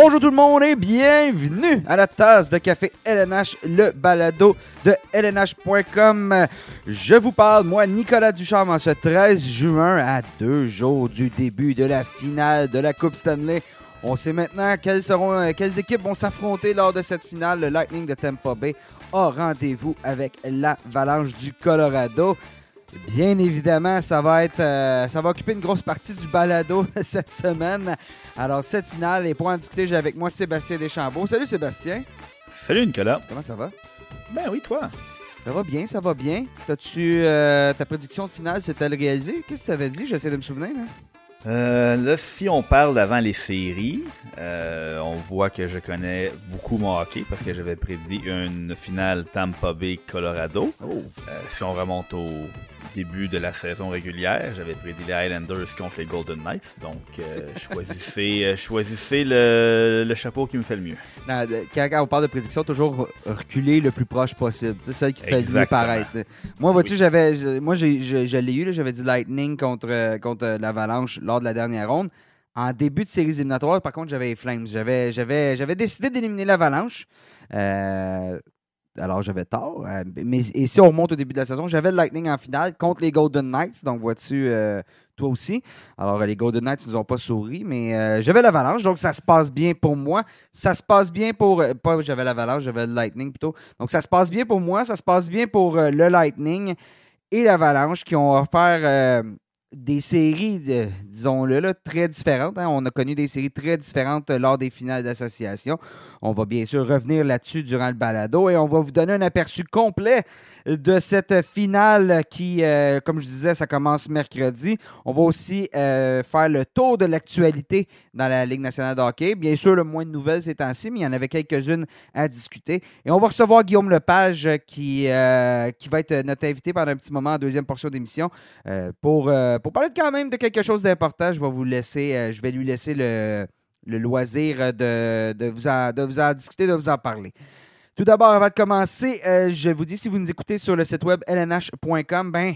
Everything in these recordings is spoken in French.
Bonjour tout le monde et bienvenue à la tasse de café LNH, le balado de LNH.com. Je vous parle, moi, Nicolas Ducharme, en ce 13 juin, à deux jours du début de la finale de la Coupe Stanley. On sait maintenant quelles, seront, euh, quelles équipes vont s'affronter lors de cette finale. Le Lightning de Tampa Bay a rendez-vous avec l'Avalanche du Colorado. Bien évidemment, ça va être, euh, ça va occuper une grosse partie du balado cette semaine. Alors, cette finale, et pour en discuter, j'ai avec moi Sébastien Deschambault. Salut Sébastien. Salut Nicolas. Comment ça va? Ben oui, toi. Ça va bien, ça va bien. T'as-tu euh, ta prédiction de finale, c'était réalisé? Qu'est-ce que tu avais dit? J'essaie de me souvenir. hein. Euh, là, si on parle d'avant les séries, euh, on voit que je connais beaucoup mon hockey parce que j'avais prédit une finale Tampa Bay Colorado. Oh. Euh, si on remonte au début de la saison régulière, j'avais prédit les Highlanders contre les Golden Knights. Donc, choisissez, choisissez le, le chapeau qui me fait le mieux. Non, quand, on parle de prédiction, toujours reculer le plus proche possible. C'est celle qui te fait le mieux paraître. Moi, vois-tu, j'avais, je- moi, j'ai, je, l'ai eu, j'avais dit Lightning contre, contre l'Avalanche lors de la dernière ronde. En début de séries éliminatoires, par contre, j'avais les Flames. J'avais, décidé d'éliminer l'Avalanche. Euh, alors, j'avais tort. Euh, mais et si on remonte au début de la saison, j'avais le Lightning en finale contre les Golden Knights. Donc, vois-tu, euh, toi aussi. Alors, les Golden Knights ne nous ont pas souri, mais j'avais l'Avalanche. Donc, ça se passe bien pour moi. Ça se passe bien pour. pas j'avais l'Avalanche, j'avais le Lightning plutôt. Donc, ça se passe bien pour moi. Ça se passe bien pour le Lightning et l'Avalanche qui ont offert des séries, disons-le, là, très différentes. hein. On a connu des séries très différentes lors des finales d'association. On va bien sûr revenir là-dessus durant le balado et on va vous donner un aperçu complet de cette finale qui, euh, comme je disais, ça commence mercredi. On va aussi euh, faire le tour de l'actualité dans la Ligue nationale de hockey. Bien sûr, le moins de nouvelles ces temps-ci, mais il y en avait quelques-unes à discuter. Et on va recevoir Guillaume Lepage euh, qui, va être notre invité pendant un petit moment en deuxième portion d'émission pour, pour parler quand même de quelque chose d'important. Je vais vous laisser, lui laisser le, loisir de, vous de vous en discuter, de vous en parler. Tout d'abord, avant de commencer, euh, je vous dis, si vous nous écoutez sur le site web lnh.com, ben,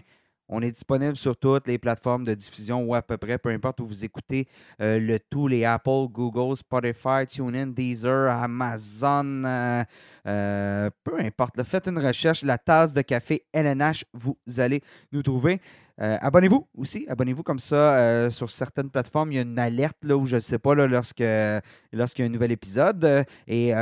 on est disponible sur toutes les plateformes de diffusion ou à peu près, peu importe où vous écoutez euh, le tout, les Apple, Google, Spotify, TuneIn, Deezer, Amazon, euh, peu importe. faites une recherche, la tasse de café LNH, vous allez nous trouver. Abonnez-vous aussi, abonnez-vous comme ça sur certaines plateformes. Il y a une alerte là, où je ne sais pas là, lorsque, lorsqu'il y a un nouvel épisode. et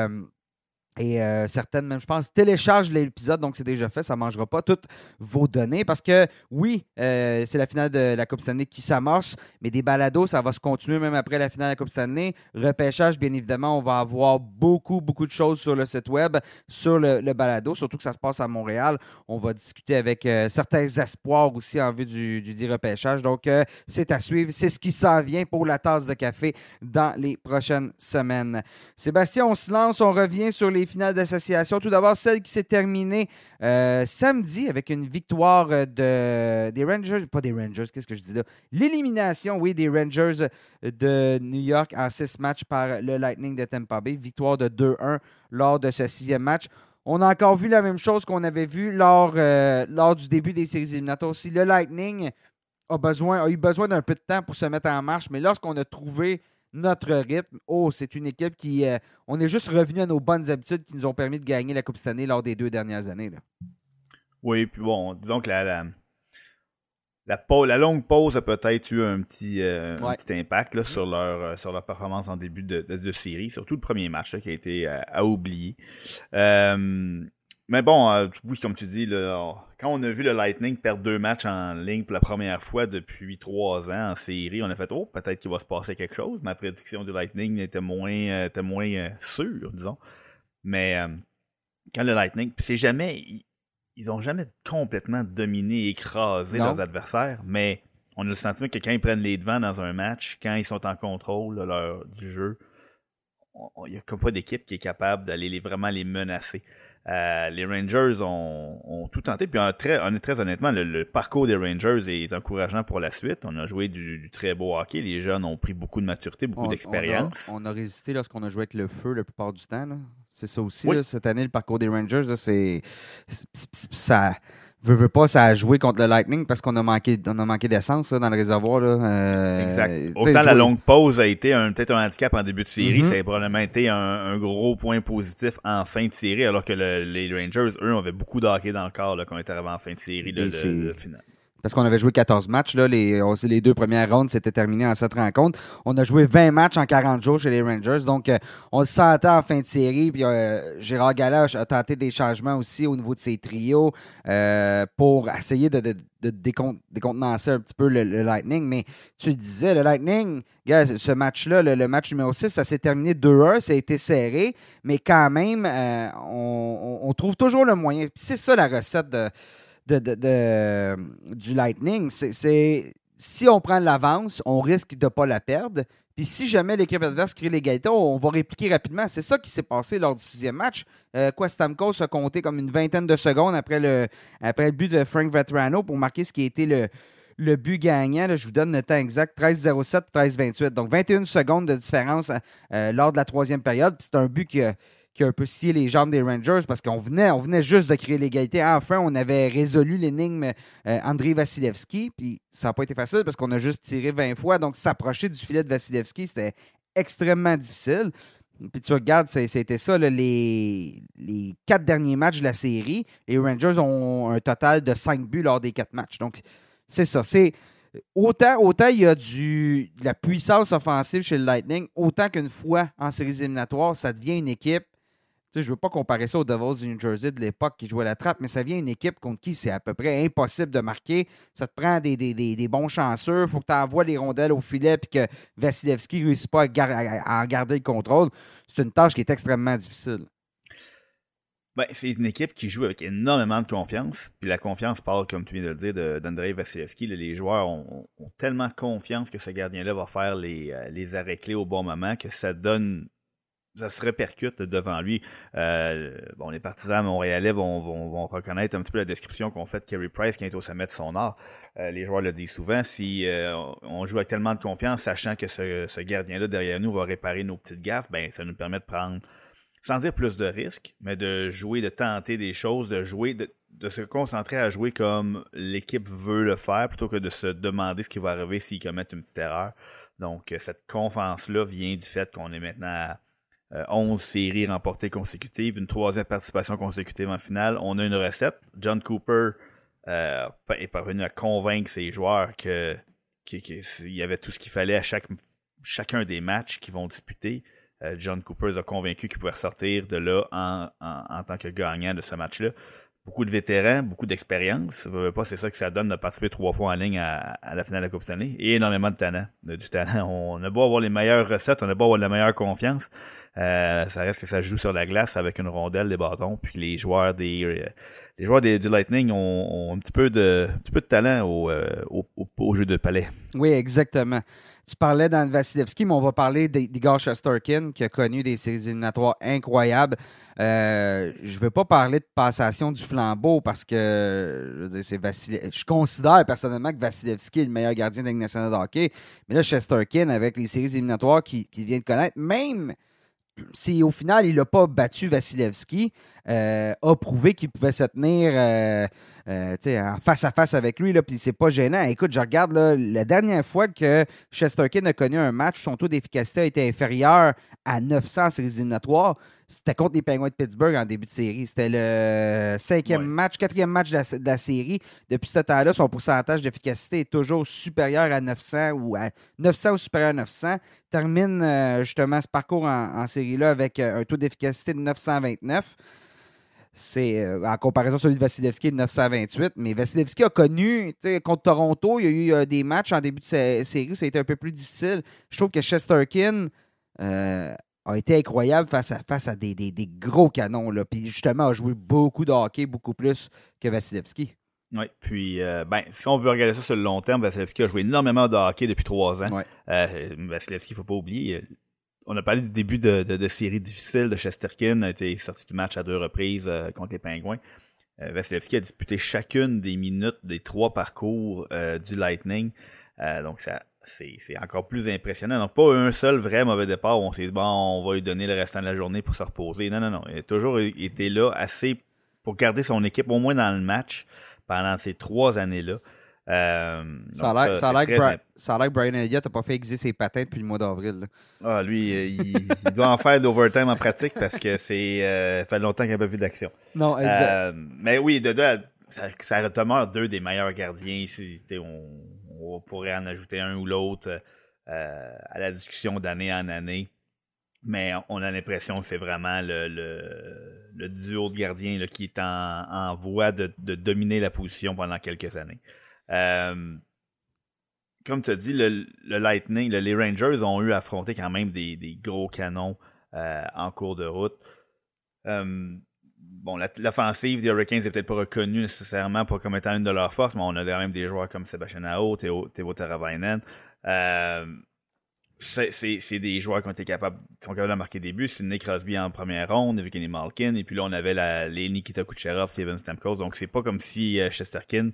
et euh, certaines, même, je pense, téléchargent l'épisode, donc c'est déjà fait. Ça ne mangera pas toutes vos données parce que, oui, euh, c'est la finale de la Coupe Stanley qui s'amorce, mais des balados, ça va se continuer même après la finale de la Coupe Stanley. Repêchage, bien évidemment, on va avoir beaucoup, beaucoup de choses sur le site web, sur le, balado, surtout que ça se passe à Montréal. On va discuter avec euh, certains espoirs aussi en vue du, du dit repêchage. Donc, c'est à suivre. C'est ce qui s'en vient pour la tasse de café dans les prochaines semaines. Sébastien, on se lance, on revient sur les finales d'association. Tout d'abord, celle qui s'est terminée euh, samedi avec une victoire euh, de, des Rangers, pas des Rangers, qu'est-ce que je dis là? L'élimination, oui, des Rangers de New York en six matchs par le Lightning de Tampa Bay. Victoire de 2-1 lors de ce sixième match. On a encore vu la même chose qu'on avait vu lors, euh, lors du début des séries éliminatoires. Si le Lightning a, besoin, a eu besoin d'un peu de temps pour se mettre en marche, mais lorsqu'on a trouvé notre rythme, oh, c'est une équipe qui. euh, on est juste revenu à nos bonnes habitudes qui nous ont permis de gagner la Coupe cette année lors des deux dernières années. là. Oui, puis bon, disons que la, la, la, longue pause a peut-être eu un petit, euh, un Ouais. petit impact là, sur, leur, euh, sur leur performance en début de, de, de série, surtout le premier match là, qui a été euh, à oublier. Euh, mais bon, euh, oui, comme tu dis, là, on- quand on a vu le Lightning perdre deux matchs en ligne pour la première fois depuis trois ans en série, on a fait oh peut-être qu'il va se passer quelque chose. Ma prédiction du Lightning était moins euh, était moins euh, sûre, disons. Mais quand le Lightning, c'est jamais ils, ils ont jamais complètement dominé, écrasé Non. leurs adversaires, mais on a le sentiment que quand ils prennent les devants dans un match, quand ils sont en contrôle leur, du jeu, il n'y a comme pas d'équipe qui est capable d'aller les, vraiment les menacer. Euh, les Rangers ont, ont tout tenté. Puis un très, honnêt- très honnêtement, le, le parcours des Rangers est encourageant pour la suite. On a joué du, du très beau hockey. Les jeunes ont pris beaucoup de maturité, beaucoup On- d'expérience. On, a- on a résisté lorsqu'on a joué avec le feu la plupart du temps. C'est ça aussi. Oui. là, cette année, le parcours des Rangers, là, c'est- Ça. Veux, veux pas, ça a joué contre le Lightning parce qu'on a manqué, on a manqué d'essence dans le réservoir. Là. Euh, Exact. Autant la jouer- longue pause a été un- peut-être un handicap en début de série, Mhm. ça a probablement été un, un gros point positif en fin de série, alors que le- les Rangers, eux, avaient beaucoup de hockey dans le corps là, quand on était arrivé en fin de série de, de- de finale. Parce qu'on avait joué 14 matchs. Là, les, les deux premières rondes, c'était terminé en cette rencontre. On a joué 20 matchs en 40 jours chez les Rangers. Donc, euh, on le sentait en fin de série. Puis, euh, Gérard Galache a tenté des changements aussi au niveau de ses trios euh, pour essayer de, de, de décon- décontenancer un petit peu le, Lightning. Mais tu disais, le Lightning, ce match-là, le, match numéro 6, ça s'est terminé 2-1. Ça a été serré. Mais quand même, on, on- trouve toujours le moyen. C'est ça la recette de du Lightning, c'est- si on prend l'avance, on risque de ne pas la perdre. Puis si jamais l'équipe adverse crée l'égalité, on va répliquer rapidement. C'est ça qui s'est passé lors du sixième match. Euh, quoi, a compté comme une vingtaine de secondes après le, après le but de Frank Vetrano pour marquer ce qui a été le, le but gagnant. Je vous donne le temps exact 13-07, 13-28. Donc 21 secondes de différence euh, lors de la troisième période. C'est un but qui a, qui a un peu scié les jambes des Rangers parce qu'on venait, on venait juste de créer l'égalité. Enfin, on avait résolu l'énigme euh, Andrei Vasilevski. Puis ça n'a pas été facile parce qu'on a juste tiré 20 fois. Donc s'approcher du filet de Vasilevski, c'était extrêmement difficile. Puis tu regardes, c'était ça, les, les quatre derniers matchs de la série. Les Rangers ont un total de 5 buts lors des quatre matchs. Donc, c'est ça. C'est autant, autant il y a du, de la puissance offensive chez le Lightning, autant qu'une fois en séries éliminatoires, ça devient une équipe. Je ne veux pas comparer ça aux Devils du New Jersey de l'époque qui jouait la trappe, mais ça vient une équipe contre qui c'est à peu près impossible de marquer. Ça te prend des, des, bons chanceux. Il faut que tu envoies les rondelles au filet puis que Vasilevski ne réussisse pas à, garder le contrôle. C'est une tâche qui est extrêmement difficile. Ben, c'est une équipe qui joue avec énormément de confiance. Puis la confiance parle, comme tu viens de le dire, d'Andrei Vasilevski. Les joueurs ont, ont tellement confiance que ce gardien-là va faire les, euh, les arrêts clés au bon moment que ça donne. Ça se répercute devant lui. Euh, bon, les partisans montréalais vont, vont, reconnaître un petit peu la description qu'on fait de Kerry Price qui est au sommet de son art. Euh, les joueurs le disent souvent. Si euh, on joue avec tellement de confiance, sachant que ce, gardien-là derrière nous va réparer nos petites gaffes, ben ça nous permet de prendre sans dire plus de risques, mais de jouer, de tenter des choses, de jouer, de, de se concentrer à jouer comme l'équipe veut le faire, plutôt que de se demander ce qui va arriver s'ils commettent une petite erreur. Donc, cette confiance-là vient du fait qu'on est maintenant à 11 séries remportées consécutives, une troisième participation consécutive en finale. On a une recette. John Cooper euh, est parvenu à convaincre ses joueurs qu'il y avait tout ce qu'il fallait à chaque, chacun des matchs qu'ils vont disputer. Euh, John Cooper a convaincus qu'il pouvait sortir de là en tant que gagnant de ce match-là. Beaucoup de vétérans, beaucoup d'expérience. Pas, c'est ça que ça donne de participer trois fois en ligne à, la finale de la Coupe Stanley. Et énormément de talent. Du talent. On a beau avoir les meilleures recettes, on a beau avoir la meilleure confiance. Euh, ça reste que ça joue sur la glace avec une rondelle, des bâtons. Puis les joueurs des euh, les joueurs des, du Lightning ont, un petit peu de un petit peu de talent au, euh, au, au, jeu de palais. Oui, exactement. Tu parlais dans Vasilevski, mais on va parler d'Igor Shesterkin qui a connu des séries éliminatoires incroyables. Euh, je ne veux pas parler de passation du flambeau parce que je, veux je considère personnellement que Vasilevski est le meilleur gardien de nationale de hockey. Mais là, Shesterkin, avec les séries éliminatoires qu'il vient de connaître, même si au final il n'a pas battu Vasilevski, euh, a prouvé qu'il pouvait se tenir euh, euh, face à face avec lui, puis c'est pas gênant. Écoute, je regarde la dernière fois que Chesterkin a connu un match, son taux d'efficacité a été inférieur à 900 en séries éliminatoires. C'était contre les Penguins de Pittsburgh en début de série. C'était le cinquième Ouais. match, quatrième match de la, de la série. Depuis ce temps-là, son pourcentage d'efficacité est toujours supérieur à 900 ou à 900 ou supérieur à 900. Termine euh, justement ce parcours en, en série-là avec euh, un taux d'efficacité de 929. C'est euh, en comparaison à celui de Vasilevski de 928. Mais Vasilevski a connu, tu sais, contre Toronto, il y a eu euh, des matchs en début de sé- série où ça a été un peu plus difficile. Je trouve que Chesterkin euh, a été incroyable face à, face à des, des- des gros canons. Là. Puis justement, a joué beaucoup de hockey, beaucoup plus que Vasilevski. Oui, puis euh, ben, si on veut regarder ça sur le long terme, Vasilevski a joué énormément de hockey depuis trois ans. Ouais. Euh, Vasilevski, il faut pas oublier. On a parlé du début de, de, de série difficile de Chesterkin, a été sorti du match à deux reprises euh, contre les Pingouins. Vasilevski a disputé chacune des minutes des trois parcours du Lightning. Donc ça c'est encore plus impressionnant. Donc pas un seul vrai mauvais départ où on s'est dit bon, on va lui donner le restant de la journée pour se reposer. Non, non, non. Il a toujours été là assez pour garder son équipe au moins dans le match pendant ces trois années-là. Euh, ça a l'air que, Brian Elliott n'a pas fait exister ses patins depuis le mois d'avril. Ah, lui, euh, il, doit en faire d'overtime en pratique parce que c'est euh, fait longtemps qu'il n'a pas vu d'action. Non, exact. mais oui, de, ça, ça demeure deux des meilleurs gardiens. Ici, on, on, pourrait en ajouter un ou l'autre à la discussion d'année en année. Mais on a l'impression que c'est vraiment le, duo de gardiens qui est en, voie de, dominer la position pendant quelques années. Euh, comme tu as dit, le, Lightning, les Rangers ont eu à affronter quand même des, gros canons euh, en cours de route. Euh, bon, l'offensive des Hurricanes n'est peut-être pas reconnue nécessairement pour comme étant une de leurs forces, mais on a quand même des joueurs comme Sébastien Aho, Théo, Théo Taravainen. c'est des joueurs qui ont été capables, sont capables de marquer des buts. C'est Nick Crosby en première ronde, Evgeny Malkin, et puis là on avait la, les Nikita Kucherov, Steven Stamkos. Donc c'est pas comme si Chesterkin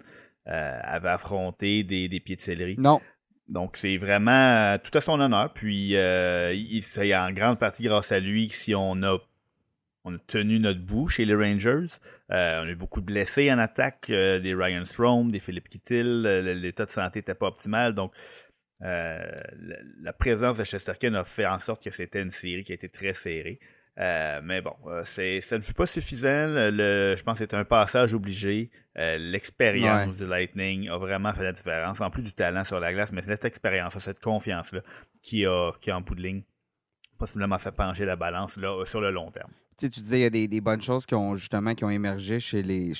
euh, avait affronté des, des pieds de céleri. Non. Donc c'est vraiment euh, tout à son honneur. Puis euh, c'est en grande partie grâce à lui que si on a on a tenu notre bout chez les Rangers. Euh, on a eu beaucoup de blessés en attaque, des Ryan Strom, des Philippe Kittil. L'état de santé n'était pas optimal. Donc la, présence de Chesterkin a fait en sorte que c'était une série qui a été très serrée. Euh, mais bon, euh, c'est, ça ne fut pas suffisant. Le, je pense que c'était un passage obligé. Euh, l'expérience du Lightning a vraiment fait la différence. En plus du talent sur la glace, mais c'est cette expérience, cette confiance-là qui a, qui a en bout de ligne possiblement fait pencher la balance là, sur le long terme. Tu, tu disais qu'il y a des, bonnes choses qui ont justement qui ont émergé chez les,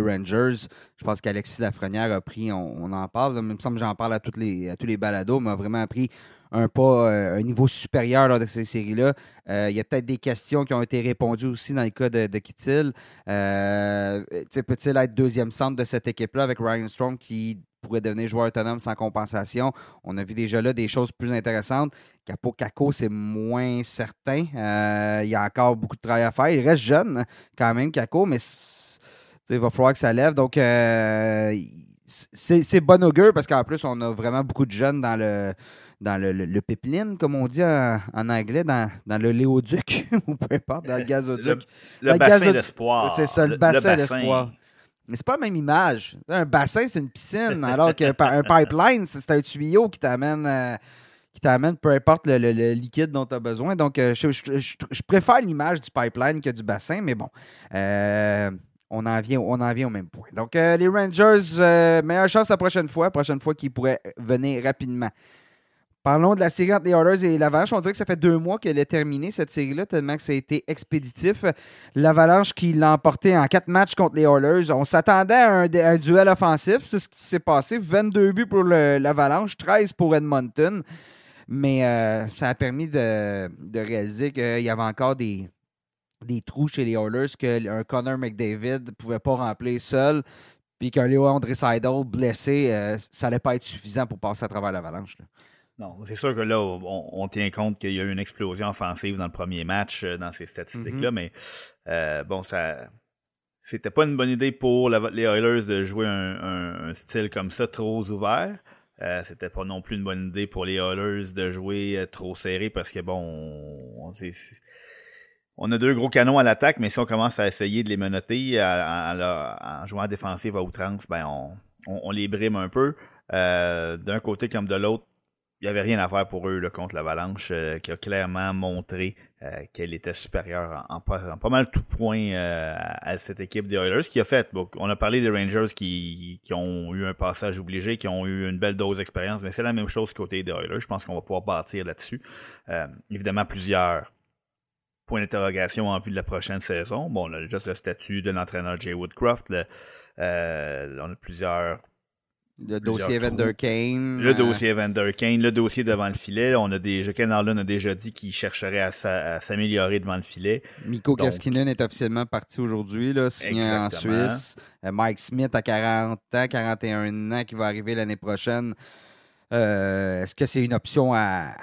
Rangers. Je pense qu'Alexis Lafrenière a pris, on, en parle, il me semble que j'en parle à, les, à tous les balados, mais a vraiment pris un pas, euh, un niveau supérieur lors de ces séries-là. Euh, il y a peut-être des questions qui ont été répondues aussi dans le cas de, Kittil. Euh, peut-il être deuxième centre de cette équipe-là avec Ryan Strong qui pourrait devenir joueur autonome sans compensation? On a vu déjà là des choses plus intéressantes. Capo Caco, c'est moins certain. il y a encore beaucoup de travail à faire. Il reste jeune quand même, Caco, mais il va falloir que ça lève. Donc, c'est bon augure parce qu'en plus, on a vraiment beaucoup de jeunes dans le dans le, le, pipeline, comme on dit en, anglais, dans, dans le léoduc, ou peu importe, dans le gazoduc. Le, bassin d'espoir. C'est ça, le, bassin d'espoir. Mais c'est pas la même image. Un bassin, c'est une piscine, alors qu'un pipeline, c'est un tuyau qui t'amène. Euh, qui t'amène peu importe le, liquide dont tu as besoin. Donc, euh, je, je, préfère l'image du pipeline que du bassin, mais bon. Euh, on en, vient, on en vient au même point. Donc, les Rangers, meilleure chance la prochaine fois. Prochaine fois qu'ils pourraient venir rapidement. Parlons de la série entre les Oilers et l'Avalanche. On dirait que ça fait deux mois qu'elle est terminée, cette série-là, tellement que ça a été expéditif. L'Avalanche qui l'a emporté en quatre matchs contre les Oilers. On s'attendait à un, duel offensif. C'est ce qui s'est passé. 22 buts pour l'Avalanche, 13 pour Edmonton. Mais euh, ça a permis de, réaliser qu'il y avait encore des, trous chez les Oilers qu'un Connor McDavid ne pouvait pas remplir seul. Puis qu'un Léo André Seidel blessé, euh, ça n'allait pas être suffisant pour passer à travers l'Avalanche. Non, c'est sûr que là, on, tient compte qu'il y a eu une explosion offensive dans le premier match, euh, dans ces statistiques-là, mm-hmm. mais euh, bon, ça. C'était pas une bonne idée pour les Oilers de jouer un, style comme ça trop ouvert. Euh, c'était pas non plus une bonne idée pour les Oilers de jouer trop serré parce que bon, on, on, a deux gros canons à l'attaque, mais si on commence à essayer de les menotter en, jouant à défensive à outrance, ben on, on les brime un peu. D'un côté comme de l'autre, il n'y avait rien à faire pour eux là, contre l'Avalanche, euh, qui a clairement montré euh, qu'elle était supérieure en, pas mal tout point euh, à cette équipe des Oilers. qui a fait, on a parlé des Rangers qui, qui, ont eu un passage obligé, qui ont eu une belle dose d'expérience, mais c'est la même chose côté des Oilers. Je pense qu'on va pouvoir bâtir là-dessus. évidemment, plusieurs points d'interrogation en vue de la prochaine saison. Bon, on a juste le statut de l'entraîneur Jay Woodcroft. on a plusieurs le dossier Vander Kane. Le euh, dossier Vander Kane, le dossier devant le filet. On a déjà, Ken Harlan a déjà dit qu'il chercherait à, s'améliorer devant le filet. Miko Kaskinen est officiellement parti aujourd'hui, signé en Suisse. Euh, Mike Smith a 40 ans, 41 ans, qui va arriver l'année prochaine. Euh, est-ce que c'est une option à,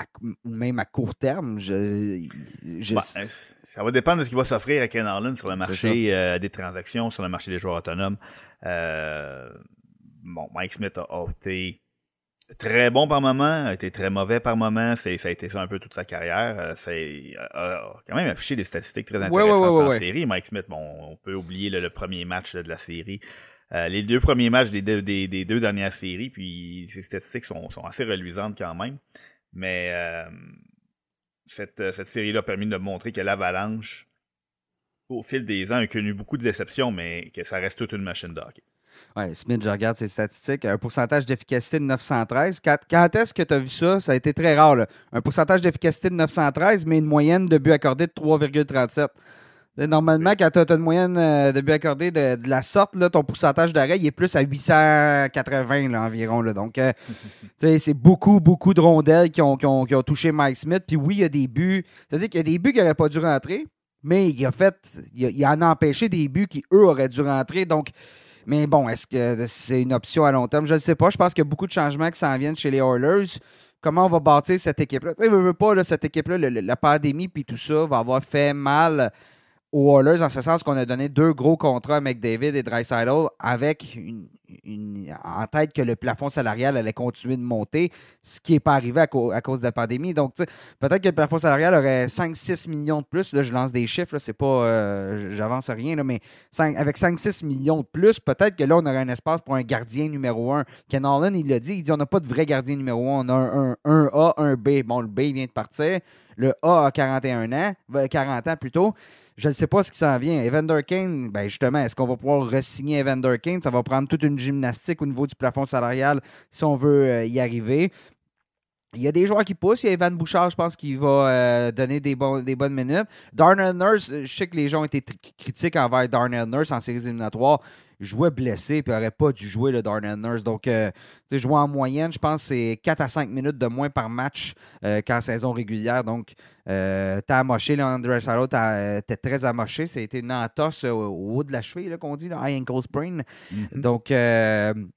même à court terme? Ben, ça va dépendre de ce qui va s'offrir à Ken Harlan sur le marché des transactions, sur le marché des joueurs autonomes. Euh, bon, Mike Smith a, été très bon par moment, a été très mauvais par moment. C'est, ça a été ça un peu toute sa carrière. Euh, c'est, a, quand même affiché des statistiques très intéressantes en série. Mike Smith, bon, on peut oublier le premier match de la série. euh, les deux premiers matchs des deux, des, deux dernières séries, puis ces statistiques sont, sont assez reluisantes quand même. Mais euh, cette, cette série-là a permis de montrer que l'Avalanche, au fil des ans, a connu beaucoup de déceptions, mais que ça reste toute une machine d'hockey. Oui, Smith, je regarde ses statistiques. Un pourcentage d'efficacité de 913. Quand, est-ce que tu as vu ça? Ça a été très rare. Un pourcentage d'efficacité de 913, mais une moyenne de buts accordés de 3,37. Normalement, quand tu as une moyenne euh, de buts accordés de, la sorte, là, ton pourcentage d'arrêt il est plus à 880 là, environ. Là. Donc, euh, c'est beaucoup, beaucoup de rondelles qui ont, qui ont, touché Mike Smith. Puis oui, il y a des buts. C'est-à-dire qu'il y a des buts qui n'auraient pas dû rentrer, mais il a fait, il, en a empêché des buts qui, eux, auraient dû rentrer. Donc, mais bon, est-ce que c'est une option à long terme? Je ne sais pas. Je pense qu'il y a beaucoup de changements qui s'en viennent chez les Oilers. Comment on va bâtir cette équipe-là? Tu sais, veux pas, cette équipe-là, la pandémie puis tout ça va avoir fait mal aux Oilers, en ce sens qu'on a donné deux gros contrats à McDavid et Dreisaitl avec une, en tête que le plafond salarial allait continuer de monter, ce qui n'est pas arrivé à, cause de la pandémie. Donc, peut-être que le plafond salarial aurait 5-6 millions de plus. Là, je lance des chiffres, c'est pas. Euh, j'avance rien, là, mais avec 5-6 millions de plus, peut-être que là, on aurait un espace pour un gardien numéro 1. Ken Allen, il l'a dit, il dit on n'a pas de vrai gardien numéro 1. On a un, un A, un B. Bon, le B vient de partir. Le A a 41 ans, 40 ans plutôt. Je ne sais pas ce qui s'en vient. Evander Kane, ben justement, est-ce qu'on va pouvoir re-signer Evander Kane? Ça va prendre toute une gymnastique au niveau du plafond salarial si on veut euh, y arriver. Il y a des joueurs qui poussent. Il y a Evan Bouchard, je pense, qui va euh, donner des, des bonnes minutes. Darnell Nurse, je sais que les gens ont été critiques envers Darnell Nurse en séries éliminatoires jouait blessé et n'aurait pas dû jouer le Darnell Nurse. Donc, euh, tu jouer en moyenne, je pense c'est 4 à 5 minutes de moins par match euh, qu'en saison régulière. Donc, euh, t'as amoché, là, André t'es très amoché. C'était une entorse au, haut de la cheville, qu'on dit, high ankle sprain. Mm-hmm. Donc,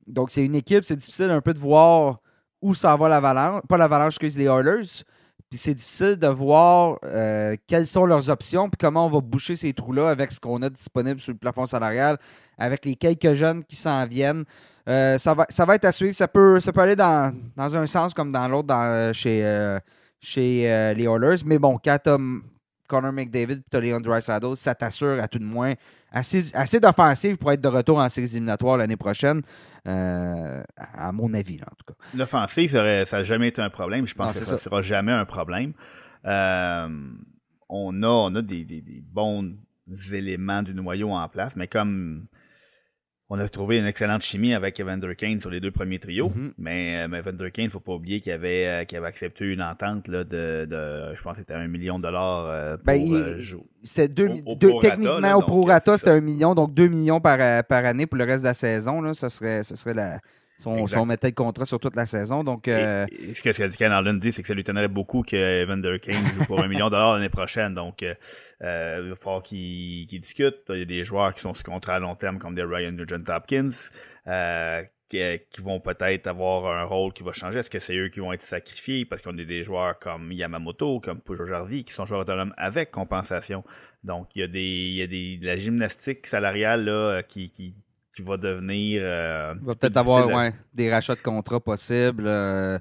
donc c'est une équipe, c'est difficile un peu de voir où ça va l'avalanche. Pas l'avalanche, excuse, les Oilers. Puis c'est difficile de voir euh, quelles sont leurs options, puis comment on va boucher ces trous-là avec ce qu'on a disponible sur le plafond salarial, avec les quelques jeunes qui s'en viennent. Euh, ça, va, ça va être à suivre. Ça peut, ça peut aller dans, un sens comme dans l'autre chez, euh, chez les Oilers. Mais bon, quand tu Connor McDavid et tu as Leon ça t'assure à tout de moins assez, assez d'offensive pour être de retour en séries éliminatoires l'année prochaine, euh, à mon avis, en tout cas. L'offensive, ça n'a jamais été un problème. Je pense que ça ne sera jamais un problème. Euh, on a, on a des, des, des, bons éléments du noyau en place, mais comme on a trouvé une excellente chimie avec Evander Kane sur les deux premiers trios, mais, euh, mais Evander Kane, faut pas oublier qu'il avait, euh, qu'il avait accepté une entente là, de, de, je pense que c'était un million de dollars euh, pour ben, jouer. C'était deux, techniquement au prorata, c'était un million, donc deux millions par, par année pour le reste de la saison. Là, ce serait, ce serait la, son, son mettait le contrat sur toute la saison. Donc, euh... ce que Ken Allen dit, c'est que ça lui tenait beaucoup que Evander Kane joue pour un million de dollars l'année prochaine. Donc, euh, euh il va falloir qu'il discute. Il y a des joueurs qui sont sous contrat à long terme, comme des Ryan Nugent Hopkins, euh, qui, qui, vont peut-être avoir un rôle qui va changer. Est-ce que c'est eux qui vont être sacrifiés? Parce qu'on a des joueurs comme Yamamoto, comme Pujol Jarvi, qui sont joueurs autonomes avec compensation. Donc, il y a des, il y a des, de la gymnastique salariale là, qui, qui qui va devenir. Euh, va peut-être avoir des rachats de contrats possibles. Euh,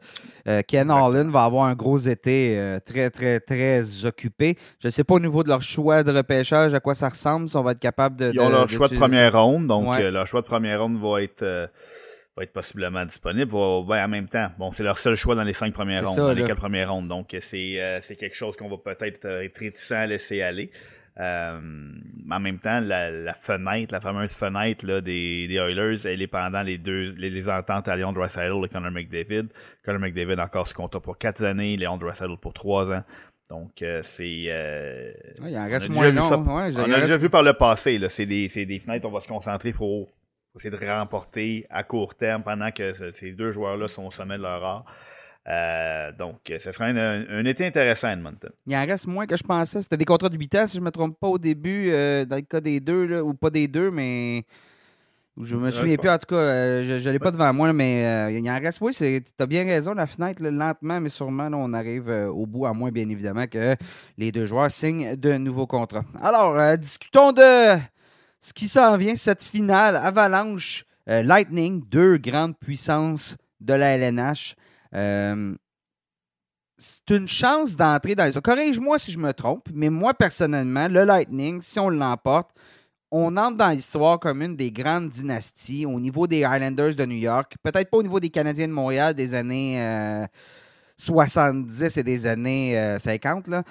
euh, Ken Allen va avoir un gros été très, très, très occupé. Je ne sais pas au niveau de leur choix de repêchage à quoi ça ressemble, si on va être capable de. Ils ont leur choix de première ronde, donc leur choix de première ronde va être va être possiblement disponible. Ben, en même temps, bon, c'est leur seul choix dans les cinq premières rondes, dans les quatre premières rondes. Donc, c'est c'est quelque chose qu'on va peut-être être réticent à laisser aller. Euh, en même temps, la, fenêtre, la fameuse fenêtre là, des, des Oilers, elle est pendant les deux les, ententes à Leon Draisaitl et Connor McDavid. Connor McDavid encore ce contrat pour quatre années, Leon Draisaitl pour trois ans. Donc, euh, c'est... Euh, il en reste moins long. on a déjà vu par le passé. C'est des, des fenêtres, on va se concentrer pour essayer de remporter à court terme pendant que ces deux joueurs-là sont au sommet de leur art. Euh, donc, ce sera un, été intéressant à Edmonton. Il en reste moins que je pensais. C'était des contrats de 8 ans, si je ne me trompe pas, au début, euh, dans le cas des deux, ou pas des deux, mais. Je me souviens plus, en tout cas, euh, je ne l'ai pas devant moi, mais il en reste. Oui, tu as bien raison, la fenêtre, lentement, mais sûrement, on arrive au bout, à moins, bien évidemment, que les deux joueurs signent de nouveaux contrats. Alors, discutons de ce qui s'en vient, cette finale Avalanche Lightning, deux grandes puissances de la LNH. Euh, c'est une chance d'entrer dans les Corrige-moi si je me trompe, mais moi, personnellement, le Lightning, si on l'emporte, on entre dans l'histoire comme une des grandes dynasties au niveau des Highlanders de New York. Peut-être pas au niveau des Canadiens de Montréal des années 70 et des années 50. Là.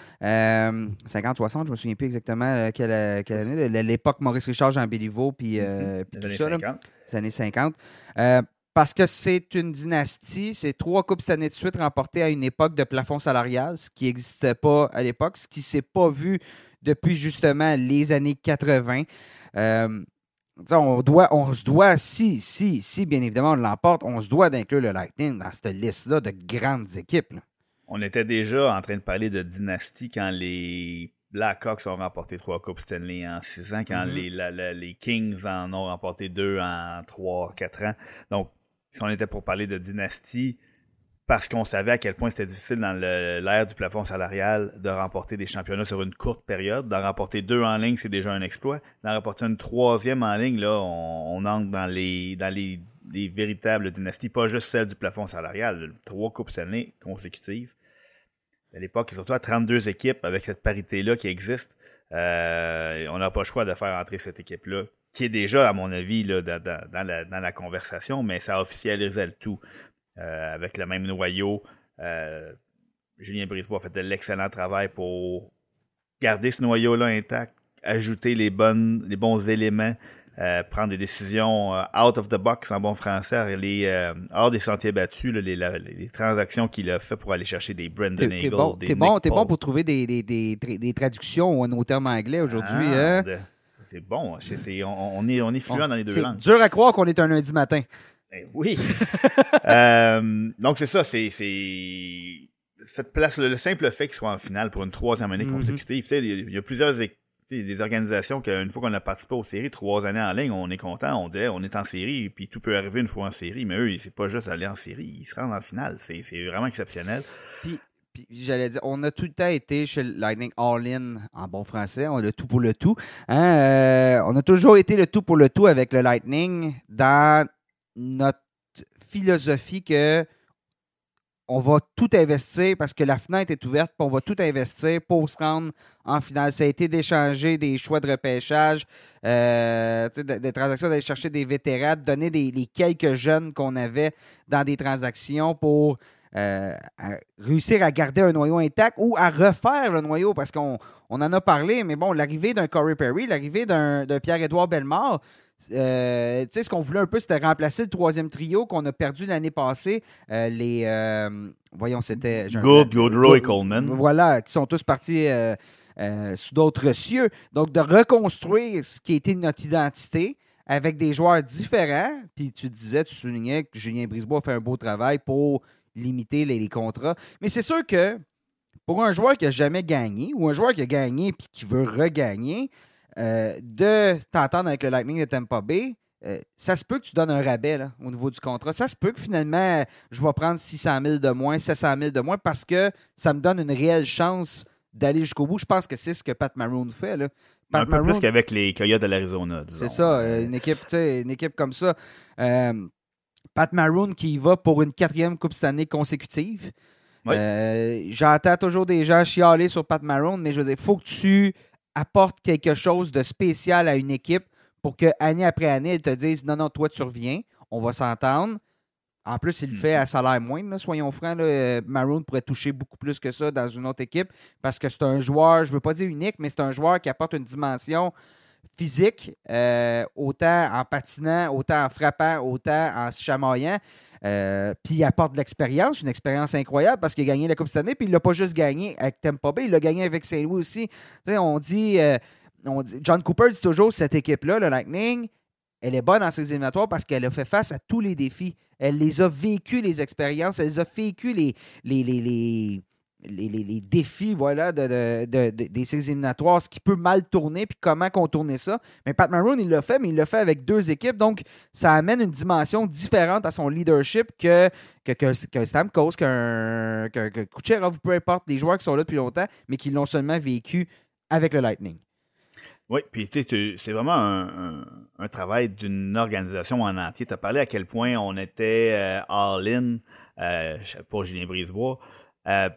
50, 60, je me souviens plus exactement quelle, année. L'époque Maurice Richard, Jean Béliveau, puis, mm-hmm. tout ça. 50. les années 50 parce que c'est une dynastie. C'est trois Coupes cette année de suite remportées à une époque de plafond salarial, ce qui n'existait pas à l'époque, ce qui ne s'est pas vu depuis justement les années 80. Euh, on, doit, on se doit, si, si, si bien évidemment on l'emporte, on se doit d'inclure le Lightning dans cette liste-là de grandes équipes. On était déjà en train de parler de dynastie quand les Blackhawks ont remporté trois Coupes Stanley en six ans, quand mm-hmm. les, les, Kings en ont remporté deux en trois, quatre ans. Donc, si on était pour parler de dynastie, parce qu'on savait à quel point c'était difficile dans l'ère du plafond salarial de remporter des championnats sur une courte période. D'en remporter deux en ligne, c'est déjà un exploit. D'en remporter une troisième en ligne, là, on, entre dans les véritables dynasties, pas juste celle du plafond salarial. Trois coupes Stanley consécutives. À l'époque, surtout à 32 équipes, avec cette parité-là qui existe, euh, on n'a pas le choix de faire entrer cette équipe-là qui est déjà, à mon avis, là, dans, la, conversation, mais ça officialisait le tout. Euh, avec le même noyau, euh, Julien Brisebois a fait de l'excellent travail pour garder ce noyau-là intact, ajouter les, bonnes, les bons éléments, euh, prendre des décisions out of the box en bon français, les, hors des sentiers battus, les, transactions qu'il a fait pour aller chercher des Brendan Eagle, bon, des bon, bon pour trouver des, des, traductions en nos termes anglais aujourd'hui. Ah, hein? C'est bon. on, est, on est fluent dans les deux langues. C'est dur à croire qu'on est un lundi matin. Ben oui. Euh, donc, c'est ça. C'est cette place, le, simple fait qu'il soit en finale pour une troisième année mm-hmm. consécutive. il y, a plusieurs des organisations qu'une fois qu'on a participé aux séries, trois années en ligne, on est content, on dit on est en série, puis tout peut arriver une fois en série, mais eux, c'est pas juste aller en série, ils se rendent en finale. C'est vraiment exceptionnel j'allais dire, on a tout le temps été chez Lightning All-In en bon français. On a tout pour le tout. Hein, euh, on a toujours été le tout pour le tout avec le Lightning dans notre philosophie que on va tout investir parce que la fenêtre est ouverte, puis on va tout investir pour se rendre en finale. Ça a été d'échanger des choix de repêchage, euh, des transactions, d'aller chercher des vétérans, de donner les quelques jeunes qu'on avait dans des transactions pour euh, réussir à garder un noyau intact ou à refaire le noyau parce qu'on on en a parlé, mais bon, l'arrivée d'un Corey Perry, l'arrivée d'un Pierre-Édouard Bellemare, euh, tu sais, ce qu'on voulait un peu, c'était remplacer le troisième trio qu'on a perdu l'année passée. Euh, les. voyons, c'était. Good, Goodrow et Coleman. Voilà, qui sont tous partis sous d'autres cieux. Donc, de reconstruire ce qui était notre identité avec des joueurs différents. Puis tu disais, tu soulignais que Julien Brisebois a fait un beau travail pour limiter les, contrats. Mais c'est sûr que pour un joueur qui n'a jamais gagné ou un joueur qui a gagné et qui veut regagner, euh, de t'entendre avec le Lightning de Tampa Bay, euh, ça se peut que tu donnes un rabais au niveau du contrat. Ça se peut que finalement, je vais prendre 600 000 de moins, 700 000 de moins parce que ça me donne une réelle chance d'aller jusqu'au bout. Je pense que c'est ce que Pat Maroon fait. Là. un peu plus qu'avec les Coyotes de l'Arizona. C'est ça, euh, une équipe, une équipe comme ça. Pat Maroon qui y va pour une quatrième Coupe année consécutive. Euh, j'entends toujours des gens chialer sur Pat Maroon, mais je veux dire, il faut que tu apportes quelque chose de spécial à une équipe pour que année après année, elle te dise non, non, toi, tu reviens, on va s'entendre. En plus, il le fait mm-hmm. à salaire moindre, soyons francs. Maroon pourrait toucher beaucoup plus que ça dans une autre équipe parce que c'est un joueur, je ne veux pas dire unique, mais c'est un joueur qui apporte une dimension physique, euh, autant en patinant, autant en frappant, autant en se chamaillant. Euh, puis il apporte de l'expérience, une expérience incroyable parce qu'il a gagné la Coupe cette année, puis il l'a pas juste gagné avec Tampa Bay, il l'a gagné avec Saint-Louis aussi. on dit, euh, on dit, John Cooper dit toujours cette équipe-là, le Lightning, elle est bonne dans ses éliminatoires parce qu'elle a fait face à tous les défis. Elle les a vécu, les expériences, elle les a vécu, les, les, les les, défis voilà, de, des séries éliminatoires, ce qui peut mal tourner, puis comment contourner ça. Mais Pat Maroon, il l'a fait, mais il l'a fait avec deux équipes, donc ça amène une dimension différente à son leadership que, que, que, que Stamkos, qu'un que, que Kucherov, peu importe, des joueurs qui sont là depuis longtemps, mais qui l'ont seulement vécu avec le Lightning. Oui, puis c'est vraiment un, travail d'une organisation en entier. Tu as parlé à quel point on était euh, all-in euh, pour Julien Brisebois. Euh,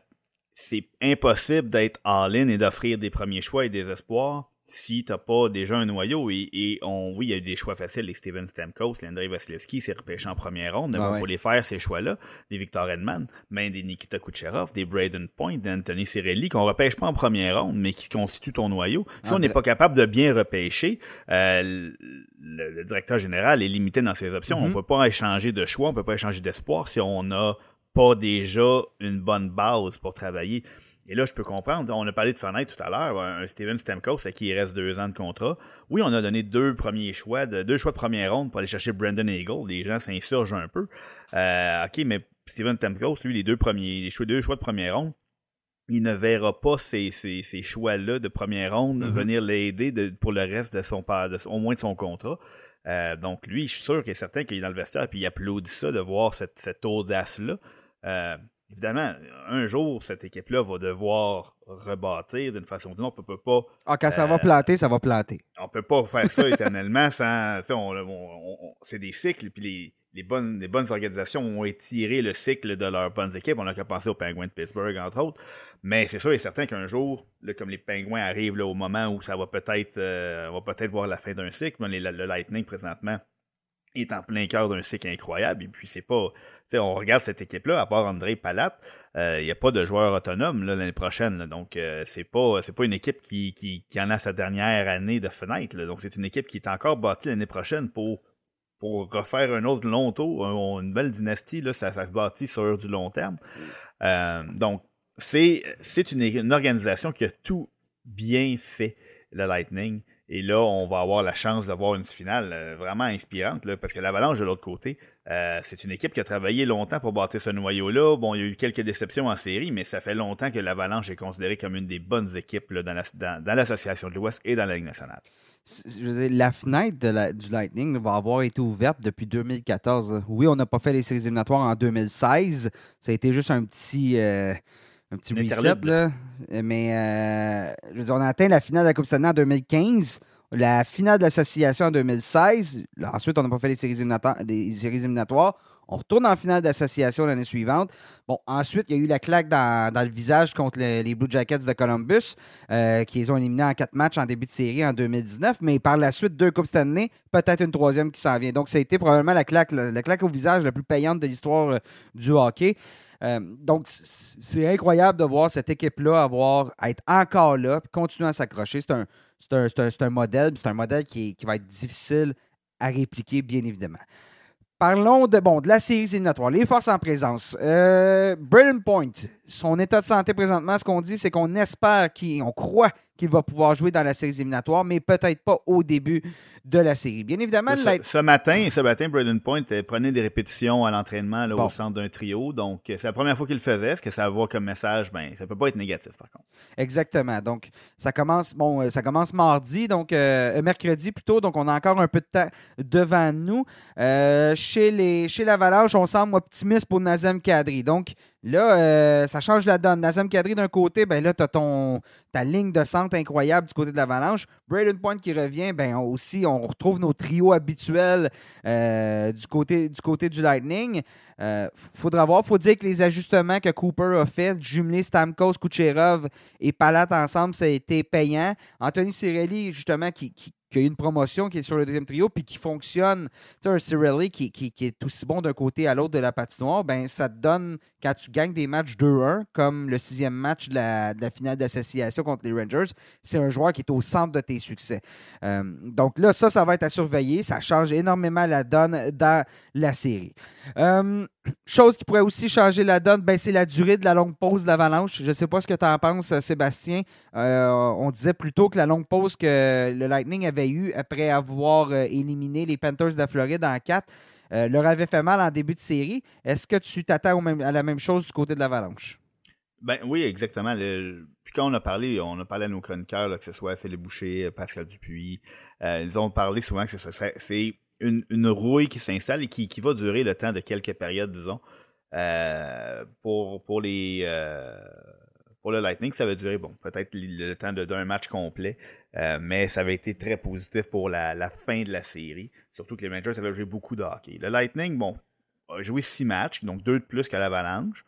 c'est impossible d'être all-in et d'offrir des premiers choix et des espoirs si t'as pas déjà un noyau et, on, oui, il y a eu des choix faciles, les Steven Stamkos, l'Andrei Vasilevski, c'est repêché en première ronde, il faut les faire ces choix-là, des Victor Edman, mais des Nikita Kucherov, des Braden Point, d'Anthony Cirelli, qu'on repêche pas en première ronde, mais qui constituent ton noyau. Si on n'est pas capable de bien repêcher, euh, le, directeur général est limité dans ses options. On mm-hmm. peut pas échanger de choix, on peut pas échanger d'espoir si on n'a pas déjà une bonne base pour travailler. Et là, je peux comprendre. On a parlé de fenêtre tout à l'heure. Un Steven Stamkos à qui il reste deux ans de contrat. Oui, on a donné deux premiers choix, de, deux choix de première ronde pour aller chercher Brandon Eagle. Les gens s'insurgent un peu. Euh, ok, mais Steven Stamkos, lui, les deux premiers, les choix, deux choix de première ronde, il ne verra pas ces, ces, ces choix-là de première ronde mm-hmm. venir l'aider pour le reste de son, de, au moins de son contrat. Euh, donc lui, je suis sûr qu'il est certain qu'il est dans le vestiaire et il applaudit ça de voir cette, cette audace-là. Euh, évidemment, un jour, cette équipe-là va devoir rebâtir d'une façon ou d'une autre. On peut pas. Ah, quand ça va euh, planter, ça va planter. On peut pas faire ça éternellement sans. c'est des cycles, puis les, bonnes, les bonnes organisations ont étiré le cycle de leurs bonnes équipes. On a qu'à penser aux Penguins de Pittsburgh, entre autres. Mais c'est sûr et certain qu'un jour, comme les Penguins arrivent là, au moment où ça va peut-être euh, va peut-être voir la fin d'un cycle, mais le Lightning présentement est en plein cœur d'un cycle incroyable. Et puis c'est pas on regarde cette équipe-là, à part André Palat, il euh, n'y a pas de joueur autonome l'année prochaine. donc, euh, c'est pas pas une équipe qui, qui, qui, en a sa dernière année de fenêtre. Donc, c'est une équipe qui est encore bâtie l'année prochaine pour, pour refaire un autre long tour, une belle dynastie. Là, ça, ça se bâtit sur du long terme. Euh, donc, c'est une, une organisation qui a tout bien fait, le Lightning. Et là, on va avoir la chance d'avoir une finale euh, vraiment inspirante, parce que l'Avalanche de l'autre côté, euh, c'est une équipe qui a travaillé longtemps pour bâtir ce noyau-là. Bon, il y a eu quelques déceptions en série, mais ça fait longtemps que l'Avalanche est considérée comme une des bonnes équipes dans l'Association de l'Ouest et dans la Ligue nationale. Je veux dire, la fenêtre du Lightning va avoir été ouverte depuis 2014. Oui, on n'a pas fait les séries éliminatoires en 2016. Ça a été juste un petit... Euh, un petit reset, là. Mais euh, je veux dire, on a atteint la finale de la Coupe Stanley en 2015, la finale de l'association en 2016. ensuite, on n'a pas fait les séries, éliminatoires. On retourne en finale d'association l'année suivante. Bon, ensuite, il y a eu la claque dans, le visage contre les, Blue Jackets de Columbus, euh, qui les ont éliminés en quatre matchs en début de série en 2019. Mais par la suite, deux Coupes Stanley, peut-être une troisième qui s'en vient. Donc, ça a été probablement la claque, la claque au visage la plus payante de l'histoire euh, du hockey. Euh, donc, c'est incroyable de voir cette équipe-là avoir, être encore là, et continuer à s'accrocher. C'est un, un, modèle, c'est un modèle qui, va être difficile à répliquer, bien évidemment. Parlons de, bon, de la série éliminatoire, les forces en présence. Euh, Point, son état de santé présentement, ce qu'on dit, c'est qu'on espère, qu'on croit qu'il va pouvoir jouer dans la série éliminatoire, mais peut-être pas au début de la série. Bien évidemment, ce, matin, ce matin, Braden Point euh, prenait des répétitions à l'entraînement au centre d'un trio. Donc, euh, c'est la première fois qu'il le faisait. Ce que ça va comme message, ben, ça peut pas être négatif, par contre. Exactement. Donc, ça commence, bon, euh, ça commence mardi, donc mercredi plutôt. Donc, on a encore un peu de temps devant nous. chez les, chez l'Avalanche, on semble optimiste pour Nazem Kadri. Donc, Là, euh, ça change la donne. Nazem Kadri d'un côté, ben là, tu as ton, ta ligne de centre incroyable du côté de l'Avalanche. Braden Point qui revient, ben aussi, on retrouve nos trios habituels euh, du, côté, du Lightning. Euh, faudra voir. faut dire que les ajustements que Cooper a fait, jumeler Stamkos, Kucherov et Palat ensemble, ça a été payant. Anthony Cirelli, justement, qui a eu une promotion, qui est sur le deuxième trio, puis qui fonctionne, tu sais, un Cirelli qui, est aussi bon d'un côté à l'autre de la patinoire, ben ça te donne, quand tu gagnes des matchs 2-1, comme le sixième match de la, finale d'association contre les Rangers, c'est un joueur qui est au centre de tes succès. Euh, donc là, ça, ça va être à surveiller. Ça change énormément la donne dans la série. Euh, chose qui pourrait aussi changer la donne, ben, c'est la durée de la longue pause de l'avalanche. Je ne sais pas ce que tu en penses, Sébastien. Euh, on disait plutôt que la longue pause que le Lightning avait eue après avoir euh, éliminé les Panthers de la Floride en 4 leur avait fait mal en début de série. Est-ce que tu t'attends à la même chose du côté de l'avalanche? Ben oui, exactement. puis quand on a parlé, on a parlé à nos chroniqueurs, que ce soit Philippe Boucher, Pascal Dupuis, ils ont parlé souvent que c'est une, rouille qui s'installe et qui, qui, va durer le temps de quelques périodes, disons. Euh, pour, pour les euh, pour le Lightning, ça va durer bon, peut-être le, temps d'un match complet, euh, mais ça avait été très positif pour la, la, fin de la série. Surtout que les Rangers avaient joué beaucoup de hockey. Le Lightning, bon, a joué six matchs, donc deux de plus qu'à l'Avalanche.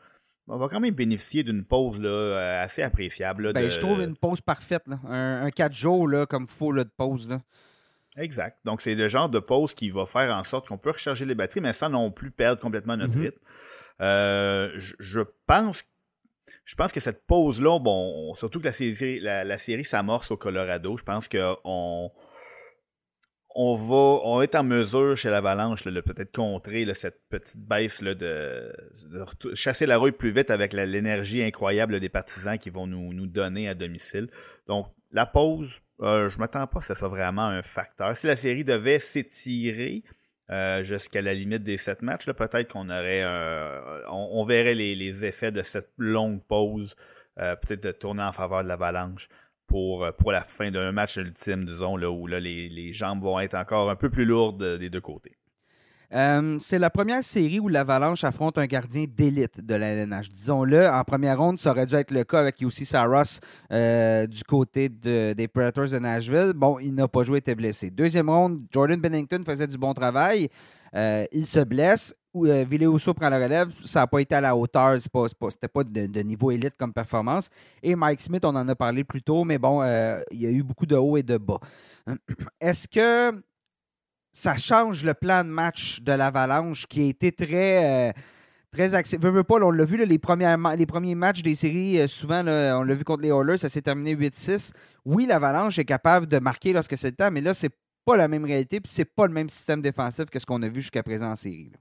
on va quand même bénéficier d'une pause là, assez appréciable. ben, Je trouve une pause parfaite. Un, 4 jours là, comme il de pause. Là. Exact. Donc, c'est le genre de pause qui va faire en sorte qu'on peut recharger les batteries, mais sans non plus perdre complètement notre mm-hmm. rythme. Euh, je, pense je pense que cette pause-là, bon, surtout que la série, la, série s'amorce au Colorado, je pense qu'on on va, on être en mesure chez l'Avalanche de peut-être contrer cette petite baisse là, de, chasser la rouille plus vite avec l'énergie incroyable des partisans qui vont nous, nous donner à domicile. Donc, la pause, euh, je m'attends pas que ce soit vraiment un facteur. Si la série devait s'étirer euh, jusqu'à la limite des sept matchs, peut-être qu'on aurait on, verrait les, effets de cette longue pause, euh, peut-être de tourner en faveur de l'avalanche pour, la fin d'un match ultime, disons, là, où les jambes vont être encore un peu plus lourdes des deux côtés. Euh, c'est la première série où l'Avalanche affronte un gardien d'élite de la LNH. Disons-le, en première ronde, ça aurait dû être le cas avec UC Saros euh, du côté des Predators de Nashville. Bon, il n'a pas joué, était blessé. Deuxième ronde, Jordan Bennington faisait du bon travail. Euh, il se blesse. Euh, prend la relève. Ça n'a pas été à la hauteur. Ce n'était pas, de, niveau élite comme performance. Et Mike Smith, on en a parlé plus tôt, mais bon, il y a eu beaucoup de hauts et de bas. Est-ce que ça change le plan de match de l'Avalanche qui a été très. Euh, très pas, on l'a vu, les, premiers, les premiers matchs des séries, euh, souvent, on l'a vu contre les Oilers, ça s'est terminé 8-6. Oui, l'Avalanche est capable de marquer lorsque c'est le temps, mais là, c'est pas la même réalité, puis c'est pas le même système défensif que ce qu'on a vu jusqu'à présent en série.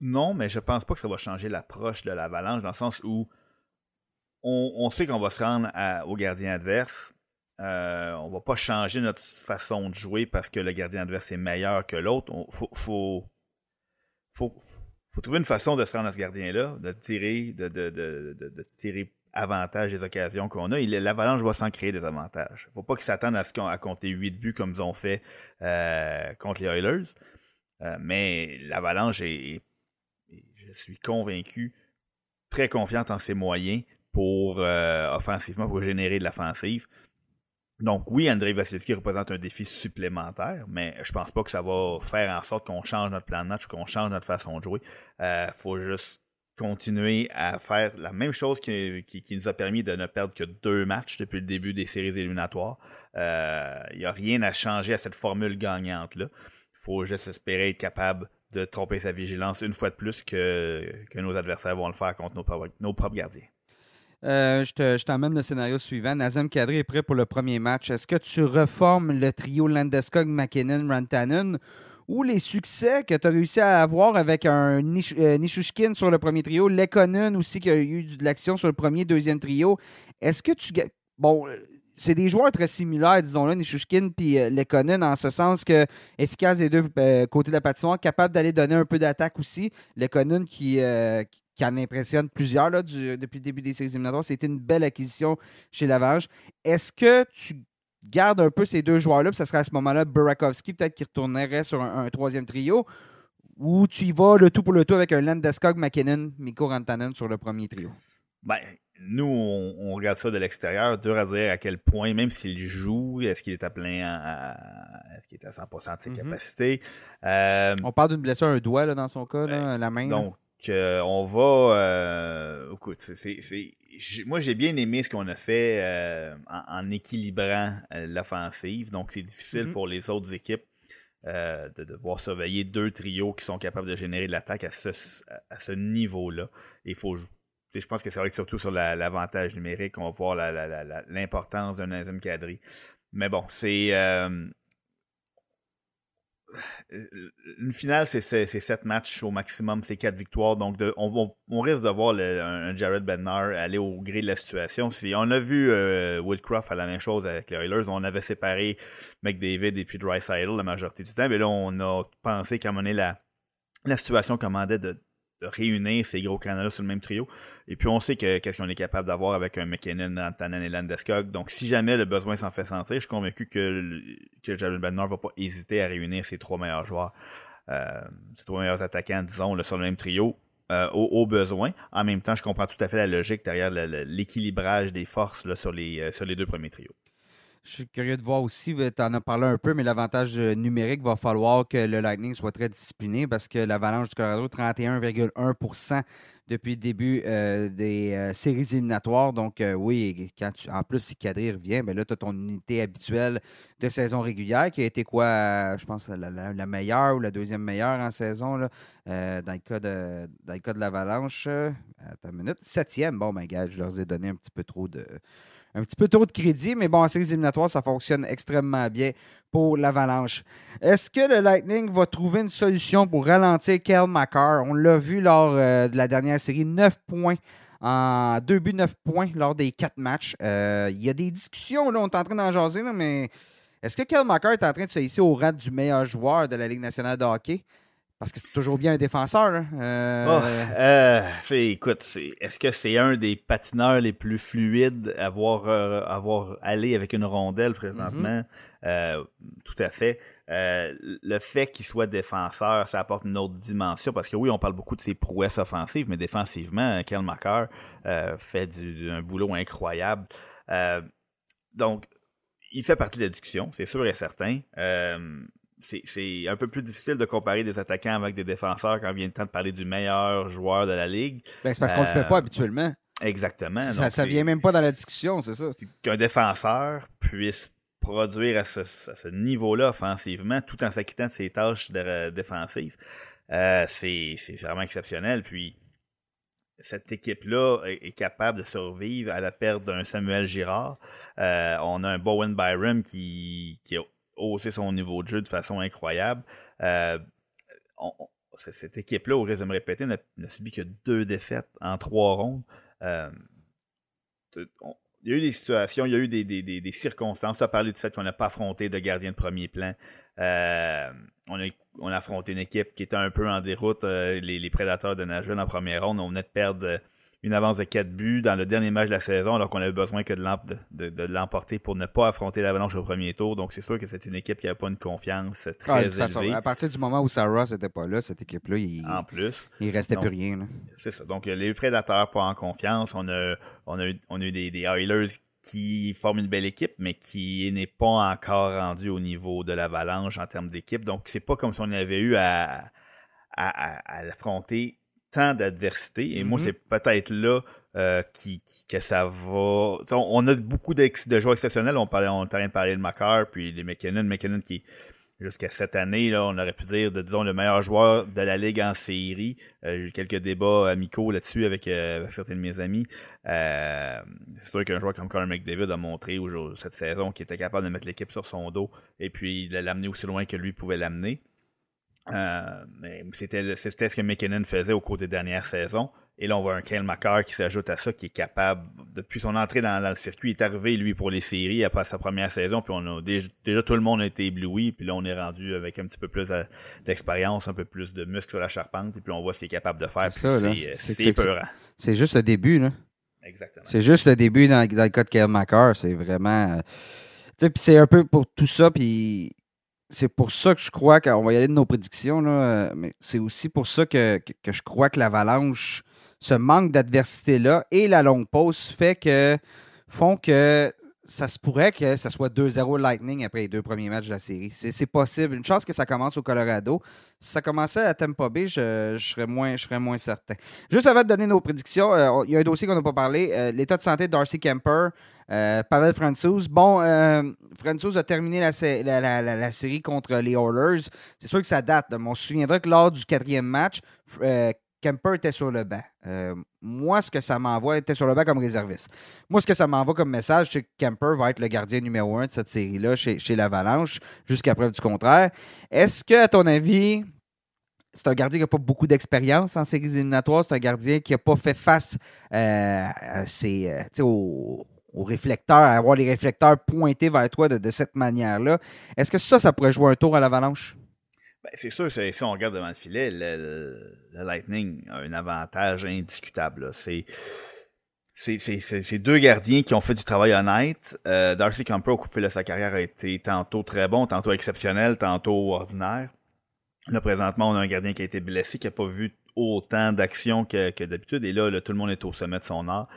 Non, mais je pense pas que ça va changer l'approche de l'Avalanche, dans le sens où on, sait qu'on va se rendre au gardien adverse. Euh, on va pas changer notre façon de jouer parce que le gardien adverse est meilleur que l'autre. Il faut, trouver une façon de se rendre à ce gardien-là, de tirer, de, tirer avantage des occasions qu'on a. L'Avalanche va s'en créer des avantages. Il ne faut pas qu'ils s'attendent à, ce qu'on, compter 8 buts comme ils ont fait euh, contre les Oilers. Euh, mais l'Avalanche est, je suis convaincu, très confiante en ses moyens pour offensivement, pour générer de l'offensive. Donc oui, Andrei Vasilevski représente un défi supplémentaire, mais je pense pas que ça va faire en sorte qu'on change notre plan de match, qu'on change notre façon de jouer. Il euh, faut juste continuer à faire la même chose qui, nous a permis de ne perdre que deux matchs depuis le début des séries éliminatoires. Il euh, n'y a rien à changer à cette formule gagnante-là. Il faut juste espérer être capable de tromper sa vigilance une fois de plus que, que nos adversaires vont le faire contre nos propres gardiens. Euh, je t'emmène le scénario suivant. Nazem Kadri est prêt pour le premier match. Est-ce que tu reformes le trio Landeskog, McKinnon, Rantanen ou les succès que tu as réussi à avoir avec un Nish, euh, Nishushkin sur le premier trio, Lekonen aussi qui a eu de l'action sur le premier, deuxième trio? Est-ce que tu. Bon, c'est des joueurs très similaires, disons-le, Nishushkin puis euh, Lekonen, en ce sens que efficace des deux côtés de la patinoire, capable d'aller donner un peu d'attaque aussi. Lekonen qui, qui en impressionne plusieurs là, depuis le début des séries éliminatoires. C'était une belle acquisition chez Lavage. Est-ce que tu gardes un peu ces deux joueurs-là, puis ça serait à ce moment-là Burakovsky peut-être qui retournerait sur un, troisième trio, ou tu y vas le tout pour le tout avec un Landeskog, McKinnon, Mikko Rantanen sur le premier trio? Ben, nous, on, regarde ça de l'extérieur, dur à dire à quel point, même s'il joue, est-ce qu'il est à plein, est-ce qu'il est à 100% de ses mm-hmm. capacités? Euh, on parle d'une blessure un doigt là, dans son cas, la main. Donc, on va. Euh, écoute, c'est, moi, j'ai bien aimé ce qu'on a fait euh, en, équilibrant euh, l'offensive. Donc, c'est difficile mm-hmm. pour les autres équipes de devoir surveiller deux trios qui sont capables de générer de l'attaque à ce, à ce niveau-là. Il faut. Je pense que c'est vrai que surtout sur l'avantage numérique, on va voir l'importance d'un deuxième quadri. Mais bon, c'est une finale, c'est sept matchs au maximum, c'est quatre victoires. Donc, on, risque de voir un, Jared Bednar aller au gré de la situation. Si, on a vu euh, Woodcroft à la même chose avec les Oilers. On avait séparé McDavid et puis Dreisaitl la majorité du temps. Mais là, on a pensé qu'à donné, la, la situation commandait de réunir ces gros canaux sur le même trio. Et puis on sait que qu'est-ce qu'on est capable d'avoir avec un McKinnon, Antanen et Landeskog. Donc si jamais le besoin s'en fait sentir, je suis convaincu que, que Jalen ne va pas hésiter à réunir ses trois meilleurs joueurs, euh, ses trois meilleurs attaquants, disons, sur le même trio. Euh, au, besoin. En même temps, je comprends tout à fait la logique derrière l'équilibrage des forces là, sur, les, euh, sur les deux premiers trios. Je suis curieux de voir aussi, tu en as parlé un peu, mais l'avantage numérique va falloir que le Lightning soit très discipliné parce que l'Avalanche du Colorado, 31,1% depuis le début euh, des euh, séries éliminatoires. Donc, euh, oui, quand tu, en plus, si Kadri revient, ben là, tu as ton unité habituelle de saison régulière qui a été quoi, je pense, la, meilleure ou la deuxième meilleure en saison dans, le cas de, dans le cas de l'Avalanche. Attends une minute. Septième. Bon, ben, gars, je leur ai donné un petit peu trop de un petit peu trop de crédit, mais bon, en séries éliminatoires, ça fonctionne extrêmement bien pour l'Avalanche. Est-ce que le Lightning va trouver une solution pour ralentir Kel McCarr? On l'a vu lors euh, de la dernière série, 9 points en deux buts, 9 points lors des quatre matchs. Euh, il y a des discussions, là, on est en train d'en jaser, mais est-ce que Kel est en train de se hisser au rang du meilleur joueur de la Ligue nationale de hockey? Parce que c'est toujours bien un défenseur. Euh... Oh, euh, écoute, est-ce que c'est un des patineurs les plus fluides à voir, euh, avoir allé avec une rondelle présentement? Mm-hmm. Euh, tout à fait. Euh, le fait qu'il soit défenseur, ça apporte une autre dimension parce que oui, on parle beaucoup de ses prouesses offensives, mais défensivement, Kel McCarr fait du, un boulot incroyable. donc, il fait partie de la discussion, c'est sûr et certain c'est un peu plus difficile de comparer des attaquants avec des défenseurs quand vient le temps de parler du meilleur joueur de la ligue. Ben, c'est parce qu'on ne le fait pas euh, habituellement. Exactement. Ça, ça vient même pas dans la discussion, c'est ça. Qu'un défenseur puisse produire à ce, niveau-là offensivement tout en s'acquittant de ses tâches défensives, euh, c'est vraiment exceptionnel. Puis cette équipe-là est, capable de survivre à la perte d'un Samuel Girard. Euh, on a un Bowen Byram qui, qui a hausser son niveau de jeu de façon incroyable. Euh, cette équipe-là, au me répéter, n'a subi que deux défaites en trois rondes. Euh, il y a eu des situations, il y a eu des, circonstances. Tu as parlé du fait qu'on n'a pas affronté de gardien de premier plan. Euh, on, a, affronté une équipe qui était un peu en déroute, les, les, Prédateurs de Nashville en première ronde. On venait de perdre une avance de 4 buts dans le dernier match de la saison, alors qu'on avait besoin que de l'emporter pour ne pas affronter l'Avalanche au premier tour. Donc, c'est sûr que c'est une équipe qui n'avait pas une confiance très élevée. à partir du moment où Sarah n'était pas là, cette équipe-là, il, en plus, il restait plus rien. C'est ça. Donc, les prédateurs pas en confiance. On a, on a, eu, on a eu des, des Oilers qui forment une belle équipe, mais qui n'est pas encore rendu au niveau de l'Avalanche en termes d'équipe. Donc, c'est pas comme si on avait eu à, à, à l'affronter tant d'adversité. Et moi, mm-hmm. c'est peut-être là euh, qui, que ça va. on a beaucoup de, joueurs exceptionnels. On parlait, on rien parlé de Macar, puis les McKinnon. McKinnon qui, jusqu'à cette année, là, on aurait pu dire, de, disons, le meilleur joueur de la Ligue en série. Euh, j'ai eu quelques débats amicaux là-dessus avec, euh, certains de mes amis. c'est sûr qu'un joueur comme Conor McDavid a montré cette saison qu'il était capable de mettre l'équipe sur son dos et puis de l'amener aussi loin que lui pouvait l'amener. Euh, c'était, c'était ce que McKinnon faisait au cours des dernières saisons. Et là, on voit un Kyle qui s'ajoute à ça, qui est capable, depuis son entrée dans, le circuit, il est arrivé, lui, pour les séries après sa première saison. Puis on a déjà, tout le monde a été ébloui. Puis là, on est rendu avec un petit peu plus d'expérience, un peu plus de muscles sur la charpente. Et puis on voit ce qu'il est capable de faire. C'est, c'est, c'est, juste le début, là. Exactement. C'est juste le début dans, le cas de Kyle. C'est vraiment. Euh, tu sais, puis c'est un peu pour tout ça. Puis c'est pour ça que je crois qu'on va y aller de nos prédictions, mais c'est aussi pour ça que, je crois que l'avalanche, ce manque d'adversité-là et la longue pause fait que font que ça se pourrait que ça soit 2-0 Lightning après les deux premiers matchs de la série. C'est possible. Une chance que ça commence au Colorado. Si ça commençait à Tampa Bay, je, serais, moins, moins certain. Juste avant de donner nos prédictions, euh, il y a un dossier qu'on n'a pas parlé. Euh, l'état de santé de Darcy Kemper. Euh, Pavel Francouz. Bon, euh, a terminé la, série contre les Oilers. C'est sûr que ça date. Mais on se souviendra que lors du quatrième match, euh, Kemper était sur le banc. Euh, moi, ce que ça m'envoie, était sur le banc comme réserviste. Moi, ce que ça m'envoie comme message, c'est que Kemper va être le gardien numéro un de cette série-là chez, chez l'Avalanche, jusqu'à preuve du contraire. Est-ce que, à ton avis, c'est un gardien qui n'a pas beaucoup d'expérience en séries éliminatoires. C'est un gardien qui n'a pas fait face à ses, aux, aux réflecteurs, à avoir les réflecteurs pointés vers toi de, cette manière-là. Est-ce que ça, ça pourrait jouer un tour à l'avalanche? Ben, c'est sûr, si on regarde devant le filet, le, Lightning a un avantage indiscutable. C'est c'est deux gardiens qui ont fait du travail honnête. Euh, Darcy Camper, au coup de sa carrière a été tantôt très bon, tantôt exceptionnel, tantôt ordinaire. Là, présentement, on a un gardien qui a été blessé, qui n'a pas vu autant d'action que, d'habitude. Et là, tout le monde est au sommet de son art.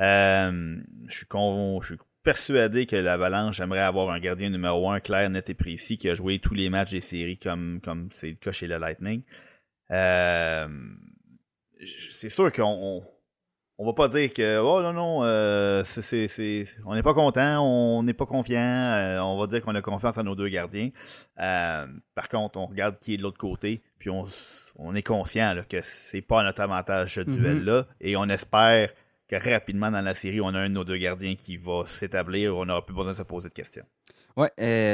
Euh, je suis con, je suis persuadé que l'Avalanche aimerait avoir un gardien numéro un clair, net et précis qui a joué tous les matchs des séries comme comme c'est le cas chez le Lightning. Euh, c'est sûr qu'on on va pas dire que oh non non euh, c'est, c'est, on n'est pas content, on n'est pas confiant, euh, on va dire qu'on a confiance en nos deux gardiens. Euh, par contre, on regarde qui est de l'autre côté, puis on, on est conscient là, que c'est pas notre avantage ce duel là, et on espère que rapidement dans la série, on a un de nos deux gardiens qui va s'établir, on n'aura plus besoin de se poser de questions. Ouais,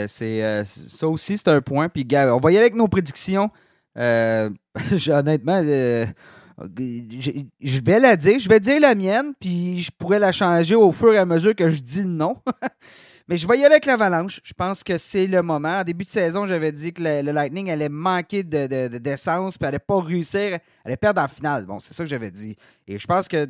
c'est ça aussi c'est un point. Puis on va y aller avec nos prédictions. honnêtement je vais la dire, je vais dire la mienne, puis je pourrais la changer au fur et à mesure que je dis non. Mais je vais y aller avec l'Avalanche. Je pense que c'est le moment. En début de saison, j'avais dit que le, Lightning allait manquer de, d'essence, puis allait pas réussir, allait perdre en finale. Bon, c'est ça que j'avais dit. Et je pense que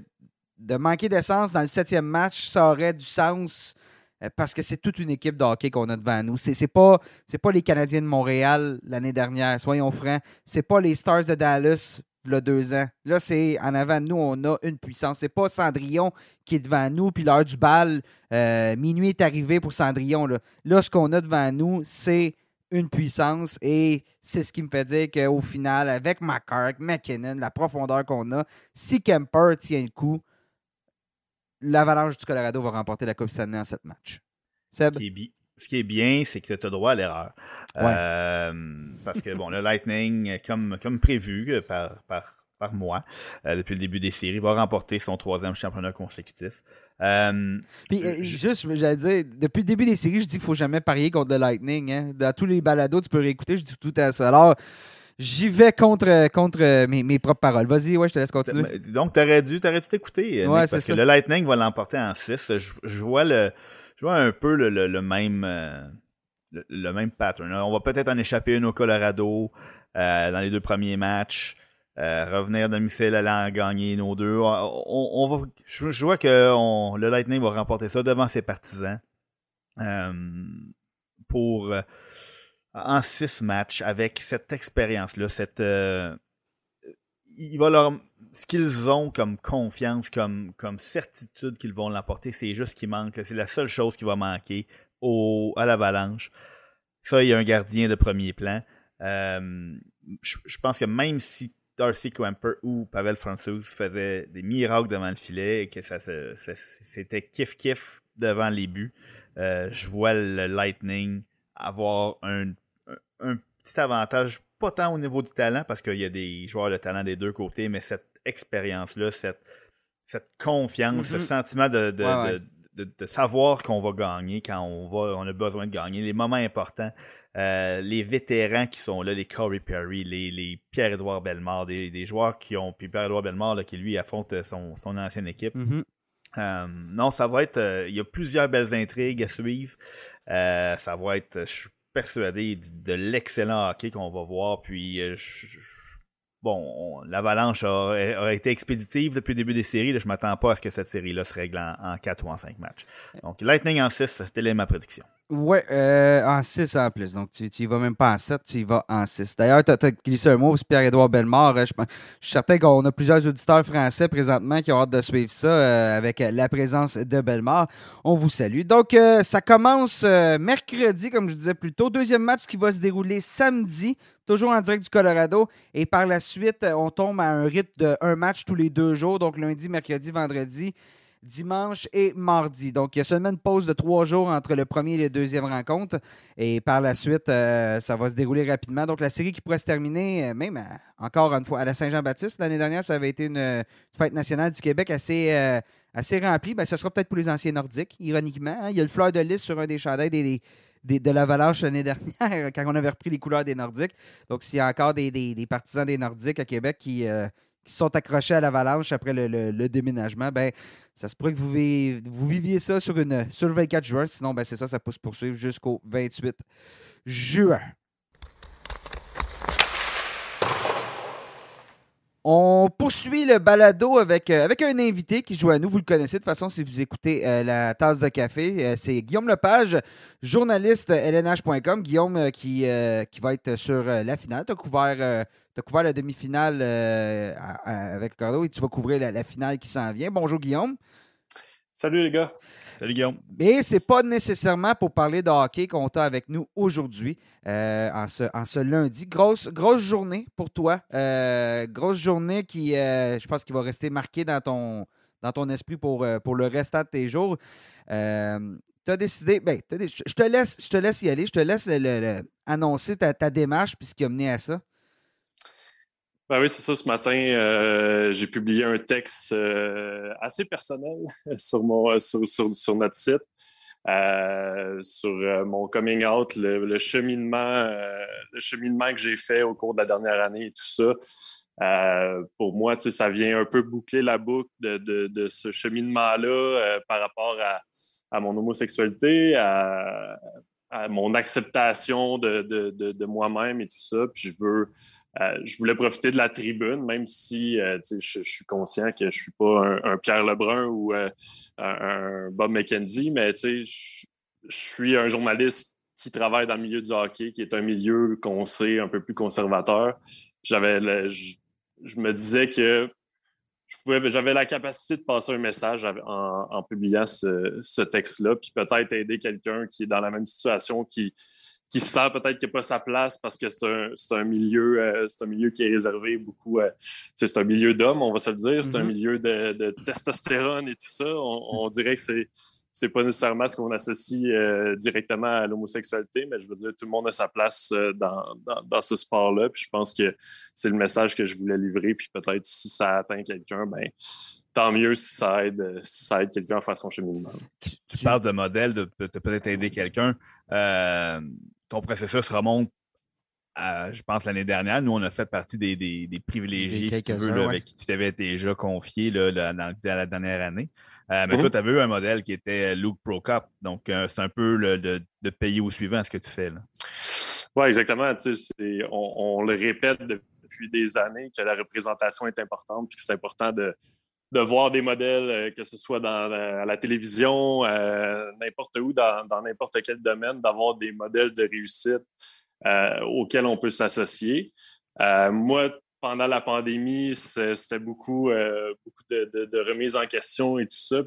de manquer d'essence dans le septième match, ça aurait du sens euh, parce que c'est toute une équipe de hockey qu'on a devant nous. C'est, c'est pas pas les Canadiens de Montréal l'année dernière, soyons francs. C'est pas les Stars de Dallas là, deux ans. Là, c'est en avant de nous, on a une puissance. C'est pas Cendrillon qui est devant nous, puis l'heure du bal, euh, minuit est arrivé pour Cendrillon. Là, là ce qu'on a devant nous, c'est une puissance et c'est ce qui me fait dire qu'au final, avec McCark, McKinnon, la profondeur qu'on a, si Kemper tient le coup, l'Avalanche du Colorado va remporter la Coupe Stanley en sept matchs. Seb? ce qui est bien, c'est que tu as droit à l'erreur. Euh, parce que, bon, le Lightning, comme, comme prévu euh, par, par, par moi, euh, depuis le début des séries, va remporter son troisième championnat consécutif. Puis, juste, j'allais dire, depuis le début des séries, je dis qu'il faut jamais parier contre le Lightning. Hein. Dans tous les balados, tu peux réécouter, je dis tout à ça. Alors, J'y vais contre, contre mes, mes, propres paroles. Vas-y, ouais, je te laisse continuer. Donc, t'aurais dû t'aurais dû t'écouter, ouais, parce que le Lightning va l'emporter en 6. Je, je, vois le, je vois un peu le, le, même euh, le, même pattern. On va peut-être en échapper une au Colorado euh, dans les deux premiers matchs. Euh, revenir de Michel aller en gagner nos deux. On, va, je, vois que le Lightning va remporter ça devant ses partisans pour en six matchs avec cette expérience-là, cette il va leur ce qu'ils ont comme confiance, comme, comme certitude qu'ils vont l'emporter, c'est juste ce qui manque. C'est la seule chose qui va manquer au, à l'avalanche. Ça, il y a un gardien de premier plan. Euh, je, pense que même si Darcy Quamper ou Pavel François faisaient des miracles devant le filet et que ça, c'était kiff-kiff devant les buts, euh, je vois le Lightning avoir un, un petit avantage, pas tant au niveau du talent, parce qu'il y a des joueurs de talent des deux côtés, mais cette expérience-là, cette, cette confiance, ce mm-hmm. sentiment de, de, savoir qu'on va gagner quand on va, on a besoin de gagner, les moments importants, euh, les vétérans qui sont là, les Corey Perry, les, les Pierre-Édouard Bellemare, des, des, joueurs qui ont, puis Pierre-Édouard Bellemare là, qui lui affronte son, son ancienne équipe. Mm-hmm. Euh, non, ça va être. Euh, il y a plusieurs belles intrigues à suivre. ça va être. Je suis persuadé de, l'excellent hockey qu'on va voir. Puis je, bon, l'avalanche a, été expéditive depuis le début des séries. je je m'attends pas à ce que cette série-là se règle en, 4 ou en 5 matchs. Donc, Lightning en 6, c'était ma prédiction. Ouais, euh, en 6 en plus. Donc, tu, tu vas même pas en 7, tu y vas en 6. D'ailleurs, tu as, glissé un mot, c'est Pierre-Édouard Bellemare. Je, suis certain qu'on a plusieurs auditeurs français présentement qui ont hâte de suivre ça euh, avec la présence de Bellemare. On vous salue. Donc, euh, ça commence mercredi, comme je disais plus tôt. Deuxième match qui va se dérouler samedi toujours en direct du Colorado. Et par la suite, on tombe à un rythme de un match tous les deux jours, donc lundi, mercredi, vendredi, dimanche et mardi. Donc, il y a seulement une pause de trois jours entre le premier et le deuxième rencontre. Et par la suite, euh, ça va se dérouler rapidement. Donc, la série qui pourrait se terminer, euh, même encore une fois, à la Saint-Jean-Baptiste. L'année dernière, ça avait été une, fête nationale du Québec assez, euh, assez remplie. Ben, ce sera peut-être pour les anciens nordiques, ironiquement. Hein. Il y a le fleur de lys sur un des chandails des, de l'Avalanche l'année dernière, quand on avait repris les couleurs des Nordiques. Donc, s'il y a encore des, partisans des Nordiques à Québec qui, euh, qui sont accrochés à l'Avalanche après le, déménagement, ben, ça se pourrait que vous, vous viviez ça sur, une, sur le 24 juin. Sinon, ben, c'est ça, ça peut se poursuivre jusqu'au 28 juin. On poursuit le balado avec, euh, avec un invité qui joue à nous. Vous le connaissez de toute façon si vous écoutez euh, la tasse de café. Euh, c'est Guillaume Lepage, journaliste LNH.com. Guillaume qui, qui va être sur la finale. Tu as couvert, couvert la demi-finale avec Ricardo et tu vas couvrir la, finale qui s'en vient. Bonjour Guillaume. Salut les gars. Salut Guillaume. Mais c'est pas nécessairement pour parler de hockey qu'on t'a avec nous aujourd'hui, euh, en, ce, en, ce, lundi. Grosse, grosse journée pour toi. Euh, grosse journée qui, euh, je pense, qui va rester marquée dans ton, dans ton esprit pour, pour le restant de tes jours. tu as décidé, ben, je, te laisse, je te laisse y aller, je te laisse annoncer ta, ta démarche puis ce qui a mené à ça. Ben oui, c'est ça. Ce matin, euh, j'ai publié un texte euh, assez personnel sur, mon, euh, sur, sur, notre site, sur mon coming out, le, cheminement, le cheminement que j'ai fait au cours de la dernière année et tout ça. pour moi, ça vient un peu boucler la boucle de, de, ce cheminement-là par rapport à, à, mon homosexualité, à, à mon acceptation de, de moi-même et tout ça. Puis je veux euh, je voulais profiter de la tribune, même si euh, je, suis conscient que je suis pas un, Pierre Lebrun ou euh, un, Bob McKenzie, mais je, je suis un journaliste qui travaille dans le milieu du hockey, qui est un milieu qu'on sait un peu plus conservateur. J'avais, je, me disais que j'avais la capacité de passer un message en, publiant ce, ce texte-là, puis peut-être aider quelqu'un qui est dans la même situation, qui, qui se sent peut-être qu'il n'a pas sa place parce que c'est un, un, milieu, euh, c'est un milieu qui est réservé beaucoup. Euh, c'est un milieu d'hommes, on va se le dire. C'est un mm-hmm. milieu de, testostérone et tout ça. On, dirait que c'est c'est pas nécessairement ce qu'on associe euh, directement à l'homosexualité, mais je veux dire, tout le monde a sa place dans, dans, ce sport-là. Puis je pense que c'est le message que je voulais livrer. Puis peut-être si ça atteint quelqu'un, ben tant mieux si ça aide, si ça aide quelqu'un à faire son cheminement. Tu, parles de modèle, de, peut-être aider quelqu'un ton processus remonte à, je pense, l'année dernière. Nous, on a fait partie des, des, privilégiés, si tu veux, avec qui tu t'avais déjà confié là, dans, la dernière année. Euh, mais toi, tu avais eu un modèle qui était Luke Prokop. Donc, euh, c'est un peu le, de, de, payer au suivant ce que tu fais. Oui, exactement. On, on, le répète depuis des années que la représentation est importante et que c'est important de, de voir des modèles, euh, que ce soit dans, à la télévision, euh, n'importe où, dans n'importe quel domaine, d'avoir des modèles de réussite euh, auxquels on peut s'associer. moi, pendant la pandémie, c'était beaucoup, beaucoup de, de, remises en question et tout ça.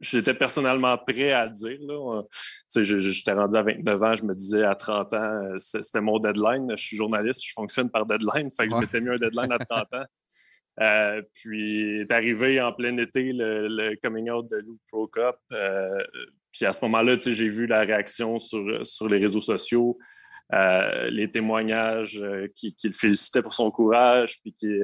j'étais personnellement prêt à le dire. J'étais rendu à 29 ans, je me disais à 30 ans, c'était mon deadline. Je suis journaliste, je fonctionne par deadline. Fait que je m'étais mis un deadline à 30 ans. Euh, puis est arrivé en plein été le, coming out de Lou Pro Cup. Euh, puis à ce moment-là, j'ai vu la réaction sur, sur les réseaux sociaux, euh, les témoignages qui, qui, le félicitaient pour son courage, puis qui,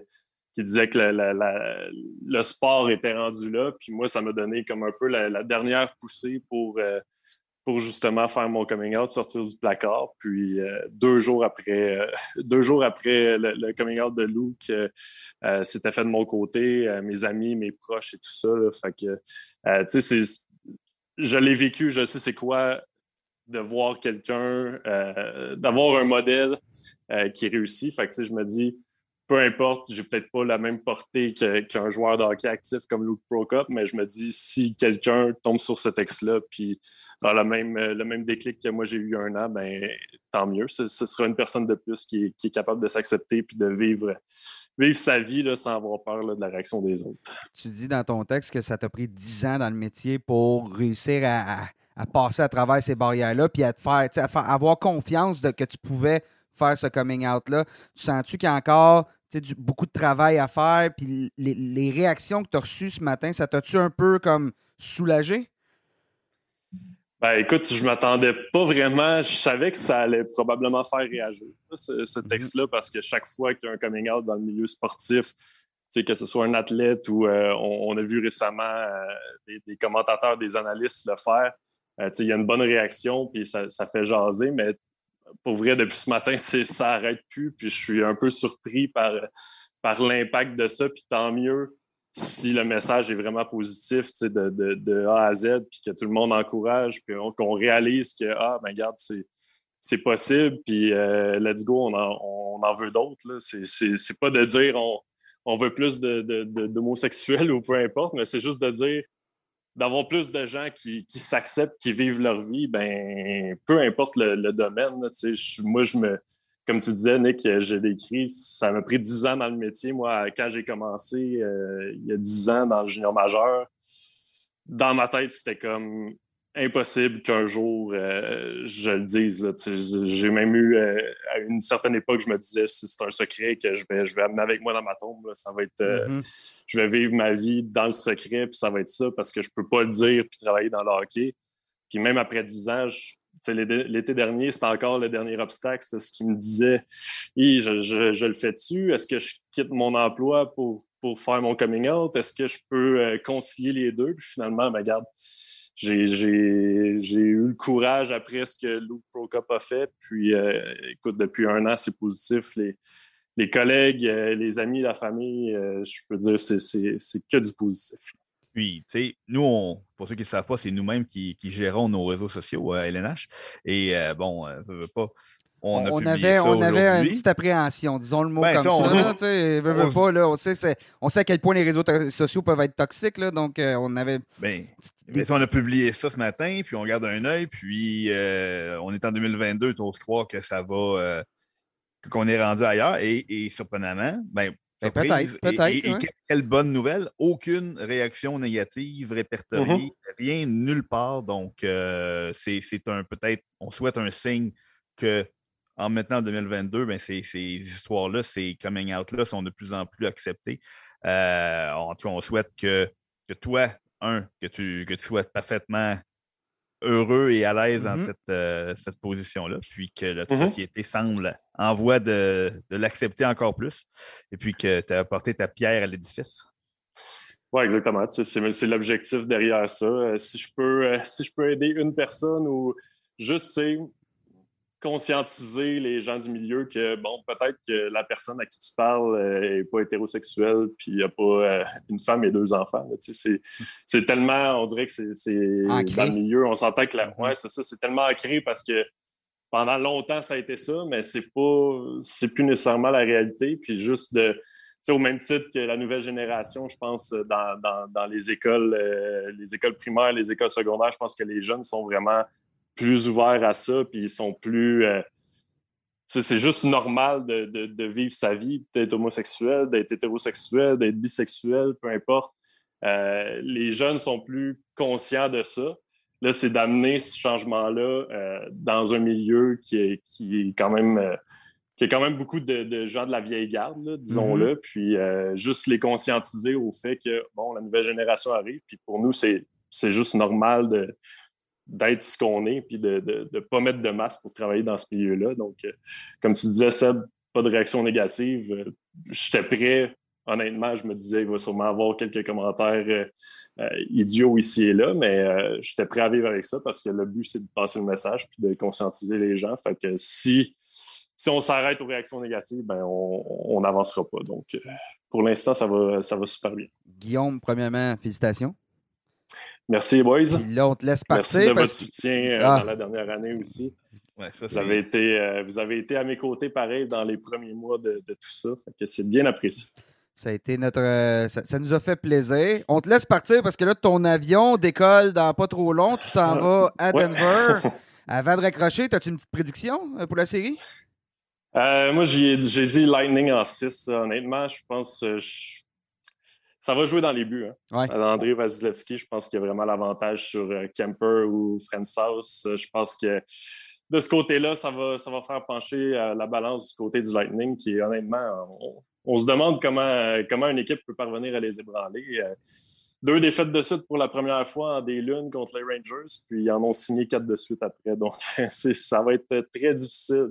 qui disaient que le sport était rendu là. Puis moi, ça m'a donné comme un peu la, dernière poussée pour pour justement faire mon coming out, sortir du placard. Puis euh, deux jours après, euh, deux jours après le, coming out de Luke, euh, c'était fait de mon côté, mes amis, mes proches et tout ça. fait que, tu sais, je l'ai vécu, je sais c'est quoi de voir quelqu'un, d'avoir un modèle qui réussit. Fait que, je me dis, peu importe, j'ai peut-être pas la même portée qu'un joueur de hockey actif comme Luke Prokop, mais je me dis si quelqu'un tombe sur ce texte-là puis a le même, le même déclic que moi j'ai eu un an, ben tant mieux. Ce, sera une personne de plus qui est, capable de s'accepter puis de vivre, vivre sa vie là, sans avoir peur de la réaction des autres. Tu dis dans ton texte que ça t'a pris dix ans dans le métier pour réussir à, passer à travers ces barrières-là puis à te faire, à avoir confiance de que tu pouvais faire ce coming out-là. Tu sens-tu qu'il y a encore du, beaucoup de travail à faire, puis les, réactions que tu as reçues ce matin, ça t'a-tu un peu comme soulagé? Ben, écoute, je m'attendais pas vraiment. Je savais que ça allait probablement faire réagir, ce, mhm. texte-là, parce que chaque fois qu'il y a un coming out dans le milieu sportif, que ce soit un athlète ou euh, on, a vu récemment euh, des, commentateurs, des analystes le faire, euh, il y a une bonne réaction, puis ça, ça, fait jaser, mais pour vrai, depuis ce matin, ça n'arrête plus. Puis je suis un peu surpris par, par l'impact de ça. Puis tant mieux si le message est vraiment positif de, de, de, A à Z, puis que tout le monde encourage, puis qu'on réalise que, ah, ben regarde, c'est possible, puis euh, let's go, on en, on en veut d'autres. C'est pas de dire on, on veut plus d'homosexuels de, ou peu importe, mais c'est juste de dire d'avoir plus de gens qui, s'acceptent, qui vivent leur vie, ben peu importe le, domaine. moi, je me. Comme tu disais, Nick, j'ai décrit, ça m'a pris dix ans dans le métier. Moi, quand j'ai commencé, euh, il y a dix ans dans le junior majeur, dans ma tête, c'était comme impossible qu'un jour je le dise. J'ai même eu, à une certaine époque, je me disais, si c'est un secret que je vais, je vais amener avec moi dans ma tombe, ça va être, mm-hmm. je vais vivre ma vie dans le secret, puis ça va être ça, parce que je peux pas le dire puis travailler dans le hockey. Puis même après dix ans, l'été dernier, c'était encore le dernier obstacle. C'était ce qui me disait je, le fais dessus. Est-ce que je quitte mon emploi pour, pour faire mon coming out? Est-ce que je peux euh, concilier les deux? Puis finalement, ben, regarde, j'ai eu le courage après ce que Luke Prokop a fait. Puis euh, écoute, depuis un an, c'est positif. Les, les collègues, euh, les amis, la famille, je peux dire, c'est que du positif. Puis, tu sais, nous, pour ceux qui ne savent pas, c'est nous-mêmes qui, gérons nos réseaux sociaux à LNH. Et euh, bon, euh, pas. On, avait, on avait une petite appréhension, disons le mot ben, comme ça. On, pas, là, on, sait, on sait à quel point les réseaux sociaux peuvent être toxiques, là, donc euh, on avait. Ben, on a publié ça ce matin, puis on garde un œil, puis on est en 2022, tu oses croire que ça va. qu'on est rendu ailleurs, et, et surprenamment, ben, ben, peut-être, peut-être. quelle bonne nouvelle. Aucune réaction négative répertoriée, mm-hmm. rien nulle part. Donc, euh, c'est un peut-être, on souhaite un signe que en maintenant en 2022, ben, ces, histoires-là, ces coming out-là sont de plus en plus acceptées. Euh, en tout cas, on souhaite que, que toi, un, que tu, que tu sois parfaitement heureux et à l'aise dans mm-hmm. euh, cette, position-là, puis que la mm-hmm. société semble en voie de, l'accepter encore plus, et puis que tu as apporté ta pierre à l'édifice. Oui, exactement. C'est l'objectif derrière ça. Euh, si je peux, euh, si je peux aider une personne ou juste conscientiser les gens du milieu que, bon, peut-être que la personne à qui tu parles n'est pas hétérosexuelle, puis il n'y a pas une femme et deux enfants. C'est tellement, on dirait que c'est dans le milieu, on s'entend que la, ouais, c'est ça, c'est tellement ancré parce que pendant longtemps, ça a été ça, mais c'est pas, c'est plus nécessairement la réalité. Puis juste de, au même titre que la nouvelle génération, je pense, dans, dans, dans les écoles, euh, les écoles primaires, les écoles secondaires, je pense que les jeunes sont vraiment plus ouverts à ça, puis ils sont plus. Euh, c'est juste normal de, de, vivre sa vie, d'être homosexuel, d'être hétérosexuel, d'être bisexuel, peu importe. Euh, les jeunes sont plus conscients de ça. Là, c'est d'amener ce changement-là euh, dans un milieu qui est, qui est quand même euh, qui a quand même beaucoup de, gens de la vieille garde, disons-le, mm-hmm. puis juste les conscientiser au fait que bon, la nouvelle génération arrive, puis pour nous, c'est juste normal de, d'être ce qu'on est, puis de ne pas mettre de masque pour travailler dans ce milieu-là. Donc, comme tu disais, Seb, pas de réaction négative. J'étais prêt honnêtement, je me disais, il va sûrement avoir quelques commentaires euh, euh, idiots ici et là, mais euh, j'étais prêt à vivre avec ça parce que le but, c'est de passer le message puis de conscientiser les gens. Fait que si, si on s'arrête aux réactions négatives, ben on n'avancera pas. Donc, pour l'instant, ça va, ça va super bien. Guillaume, premièrement, félicitations. Merci, boys. là, on te laisse partir. Merci de votre soutien ah. dans la dernière année aussi. vous, avez été, vous avez été à mes côtés, pareil, dans les premiers mois de, tout ça. Fait que c'est bien apprécié. Ça a été notre. Euh, ça, nous a fait plaisir. On te laisse partir parce que là, ton avion décolle dans pas trop long. Tu t'en vas à Denver. Avant de raccrocher, as-tu une petite prédiction euh, pour la série? Euh, moi, j'ai dit Lightning en 6. Honnêtement, je pense ça va jouer dans les buts. Hein. André Vasilevski, je pense qu'il y a vraiment l'avantage sur Kemper ou House. Je pense que de ce côté-là, ça va, ça va faire pencher la balance du côté du Lightning, qui honnêtement, on se demande comment, comment une équipe peut parvenir à les ébranler. Euh, deux défaites de suite pour la première fois en des lunes contre les Rangers, puis ils en ont signé quatre de suite après. Donc, ça va être très difficile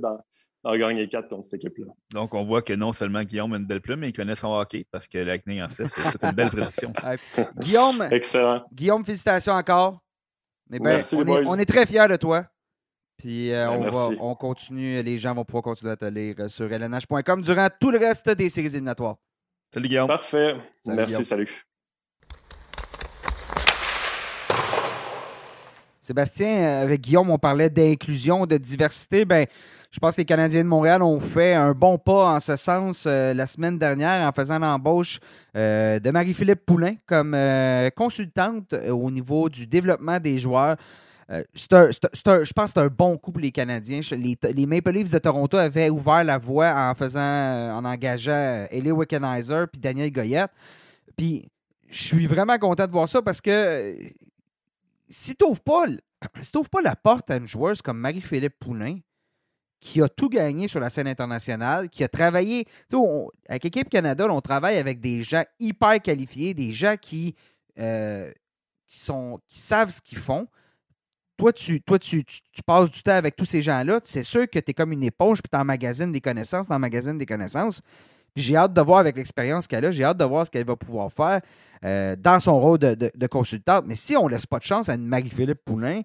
d'en gagner quatre contre cette équipe-là. Donc, on voit que non seulement Guillaume a une belle plume, mais il connaît son hockey parce que l'Acné en 6, c'est une belle prédiction. Guillaume, Excellent. Guillaume, félicitations encore. Merci, on, est, on, est, très fiers de toi. Puis euh, ben, on, continue, les gens vont pouvoir continuer à te lire euh, sur lnh.com durant tout le reste des séries éliminatoires. Salut Guillaume. Parfait. Merci, salut. Sébastien, euh, avec Guillaume, on parlait d'inclusion, de diversité. Ben, je pense que les Canadiens de Montréal ont fait un bon pas en ce sens la semaine dernière en faisant l'embauche de Marie-Philippe Poulain comme consultante au niveau du développement des joueurs. Euh, je pense que c'est un bon coup pour les Canadiens. Les, Maple Leafs de Toronto avaient ouvert la voie en faisant, en engageant Ellie Wickenheiser puis Daniel Goyette. Puis je suis vraiment content de voir ça parce que euh, si tu n'ouvres pas, la porte à une joueuse comme Marie-Philippe Poulain, qui a tout gagné sur la scène internationale, qui a travaillé. avec Équipe Canada, on travaille avec des gens hyper qualifiés, des gens qui, euh, savent ce qu'ils font. Toi, tu, tu, passes du temps avec tous ces gens-là. C'est sûr que tu es comme une éponge, puis tu emmagasines des connaissances, tu emmagasines des connaissances. J'ai hâte de voir avec l'expérience qu'elle a, j'ai hâte de voir ce qu'elle va pouvoir faire euh, dans son rôle de, consultante. Mais si on ne laisse pas de chance à une Marie-Philippe Poulain,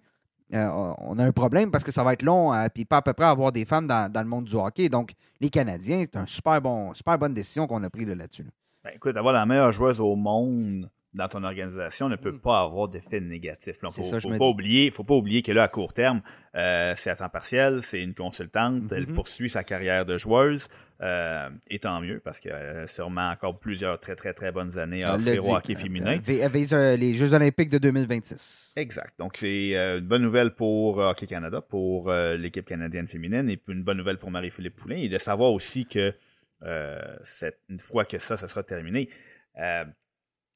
euh, on a un problème parce que ça va être long, et puis pas à peu près avoir des femmes dans, le monde du hockey. Donc, les Canadiens, c'est une super, super bonne décision qu'on a prise là-dessus. Ben, écoute, avoir la meilleure joueuse au monde dans ton organisation ne peut mm. pas avoir d'effet négatif. Il ne faut, pas oublier, faut pas oublier que là, à court terme, euh, c'est à temps partiel, c'est une consultante, elle mm-hmm. poursuit sa carrière de joueuse, euh, et tant mieux, parce qu'il y a sûrement encore plusieurs très, très, très bonnes années à offrir au hockey féminin. Euh, les Jeux olympiques de 2026. Exact. Donc, c'est une bonne nouvelle pour Hockey Canada, pour l'équipe canadienne féminine, et une bonne nouvelle pour Marie-Philippe Poulin, et de savoir aussi que cette, une fois que ça, ça sera terminé,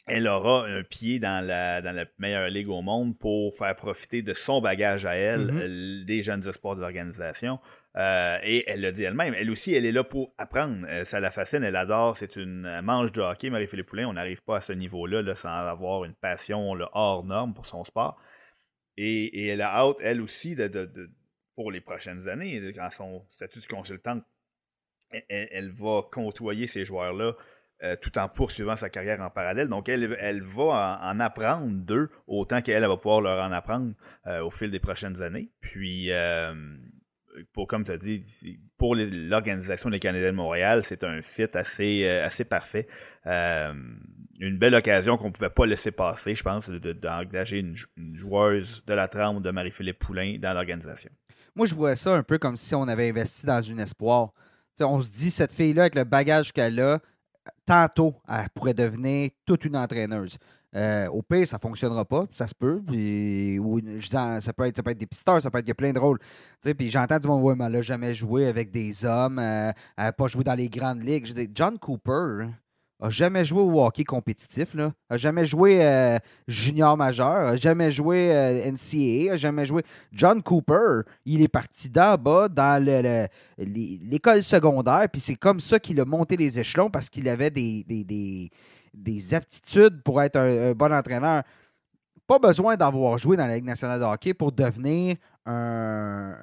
elle aura un pied dans la, dans la meilleure ligue au monde pour faire profiter de son bagage à elle, mm-hmm. des jeunes espoirs de l'organisation. Euh, et elle l'a dit elle-même. Elle aussi, elle est là pour apprendre. Euh, ça la fascine, elle adore. C'est une manche de hockey, Marie-Philippe Poulin. On n'arrive pas à ce niveau-là là, sans avoir une passion hors norme pour son sport. Et, elle a hâte, elle aussi, de, pour les prochaines années, quand son statut de consultante, elle va côtoyer ces joueurs-là euh, tout en poursuivant sa carrière en parallèle. Donc, elle, elle va en, apprendre d'eux autant qu'elle va pouvoir leur en apprendre euh, au fil des prochaines années. Puis, euh, pour comme tu as dit, pour l'organisation des Canadiens de Montréal, c'est un fit assez, assez parfait. une belle occasion qu'on ne pouvait pas laisser passer, je pense, d'engager une, joueuse de la trempe de Marie-Philippe Poulain dans l'organisation. Moi, je vois ça un peu comme si on avait investi dans une espoir. on se dit, cette fille-là, avec le bagage qu'elle a, tantôt, elle pourrait devenir toute une entraîneuse. Euh, au pire, ça ne fonctionnera pas, ça se peut. Ou, ça, peut être, des pisteurs, ça peut être plein de rôles. J'entends du monde, ouais, mais elle n'a jamais joué avec des hommes, euh, elle n'a pas joué dans les grandes ligues. Je dis, John Cooper, a jamais joué au hockey compétitif, là. a jamais joué euh, junior majeur, a jamais joué euh, NCAA, a jamais joué. John Cooper, il est parti d'en bas dans l'école secondaire, puis c'est comme ça qu'il a monté les échelons parce qu'il avait des, des, aptitudes pour être un, bon entraîneur. Pas besoin d'avoir joué dans la Ligue nationale de hockey pour devenir un,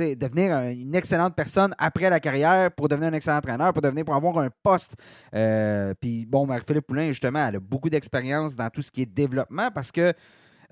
devenir une excellente personne après la carrière pour devenir un excellent entraîneur, pour devenir pour avoir un poste. Euh, puis bon, Marie-Philippe Poulin, justement, elle a beaucoup d'expérience dans tout ce qui est développement parce que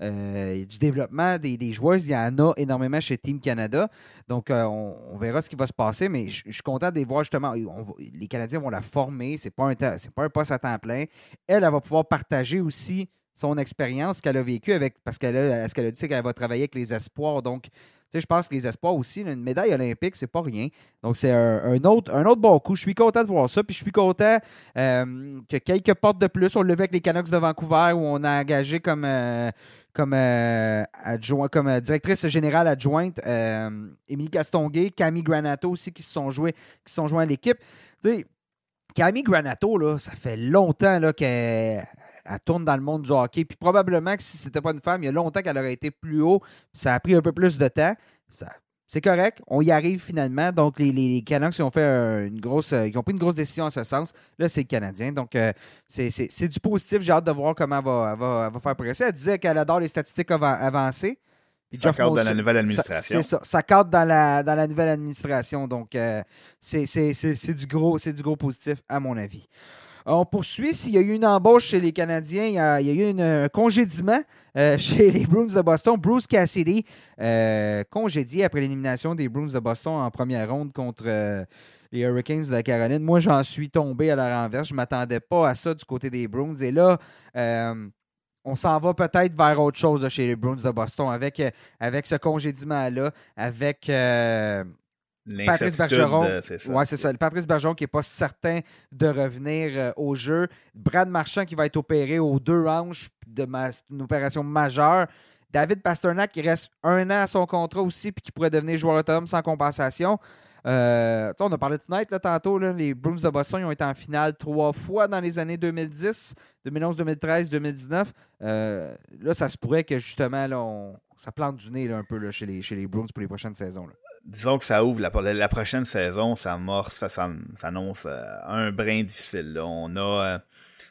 euh, du développement des, joueuses, il y en a énormément chez Team Canada. Donc, euh, on, verra ce qui va se passer, mais je, suis content de les voir justement. les Canadiens vont la former. Ce n'est pas, un, pas un poste à temps plein. Elle, elle va pouvoir partager aussi son expérience qu'elle a vécue avec, parce qu'elle a, ce qu'elle a dit, c'est qu'elle va travailler avec les espoirs. Donc, je pense que les espoirs aussi, une médaille olympique, c'est pas rien. Donc, c'est un, autre, un autre bon coup. Je suis content de voir ça. Puis, je suis content euh, que quelques portes de plus. On le vu avec les Canucks de Vancouver où on a engagé comme, euh, comme, euh, comme directrice générale adjointe Émilie Castonguay, Camille Granato aussi qui se sont joués, qui sont joints à l'équipe. Tu sais, Camille Granato, là, ça fait longtemps qu'elle elle tourne dans le monde du hockey. Puis probablement que si c'était pas une femme, il y a longtemps qu'elle aurait été plus haut. Ça a pris un peu plus de temps. Ça, c'est correct. On y arrive finalement. Donc, les, les, Canucks ont fait une grosse. Ils ont pris une grosse décision en ce sens. Là, c'est le Canadien. Donc, euh, c'est, du positif. J'ai hâte de voir comment elle va, va, faire progresser. Elle disait qu'elle adore les statistiques avancées. ça cadre dans la nouvelle administration. C'est ça. Ça cadre dans la, dans la nouvelle administration. Donc, euh, c'est, du gros, c'est du gros positif, à mon avis. On poursuit. S'il y a eu une embauche chez les Canadiens, il y a, eu un congédiement euh, chez les Bruins de Boston. Bruce Cassidy, euh, congédié après l'élimination des Bruins de Boston en première ronde contre euh, les Hurricanes de la Caroline. Moi, j'en suis tombé à la renverse. Je ne m'attendais pas à ça du côté des Bruins. Et là, on s'en va peut-être vers autre chose chez les Bruins de Boston avec, avec ce congédiement-là, avec Patrice Bergeron. C'est ça. Ouais, c'est ça. Patrice Bergeron qui n'est pas certain de revenir euh, au jeu. Brad Marchand qui va être opéré aux deux hanches d'une opération majeure. David Pasternak qui reste un an à son contrat aussi puis qui pourrait devenir joueur autonome sans compensation. Euh, on a parlé de fenêtre là, tantôt. les Bruins de Boston ils ont été en finale trois fois dans les années 2010, 2011, 2013, 2019. là, ça se pourrait que justement, là, on, ça plante du nez un peu chez, les, chez les Bruins pour les prochaines saisons. Disons que ça ouvre la, prochaine saison, ça amorce, ça, annonce un brin difficile. On a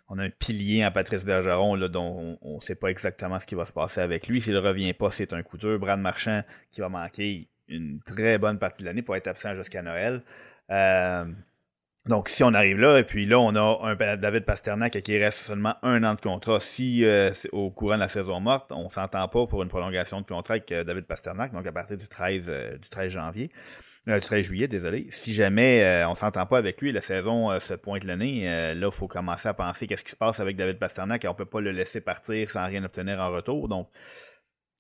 on a un pilier en Patrice Bergeron dont on ne sait pas exactement ce qui va se passer avec lui. S'il revient pas, c'est un coup dur. Brad Marchand qui va manquer une très bonne partie de l'année pour être absent jusqu'à Noël. Euh, donc, si on arrive là, et puis là, on a un David Pasternak qui reste seulement un an de contrat. Si euh, au courant de la saison morte, on s'entend pas pour une prolongation de contrat avec euh, David Pasternak, donc à partir du 13, du 13 janvier, euh, 13 juillet, désolé. Si jamais euh, on s'entend pas avec lui, la saison euh, se pointe le nez, euh, là, il faut commencer à penser qu'est-ce qui se passe avec David Pasternak et on peut pas le laisser partir sans rien obtenir en retour. Donc,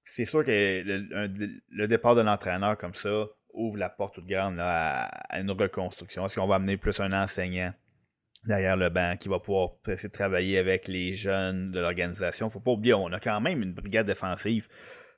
c'est sûr que le, départ de l'entraîneur comme ça ouvre la porte toute grande à, une reconstruction. Est-ce qu'on va amener plus un enseignant derrière le banc qui va pouvoir essayer de travailler avec les jeunes de l'organisation? Faut pas oublier, on a quand même une brigade défensive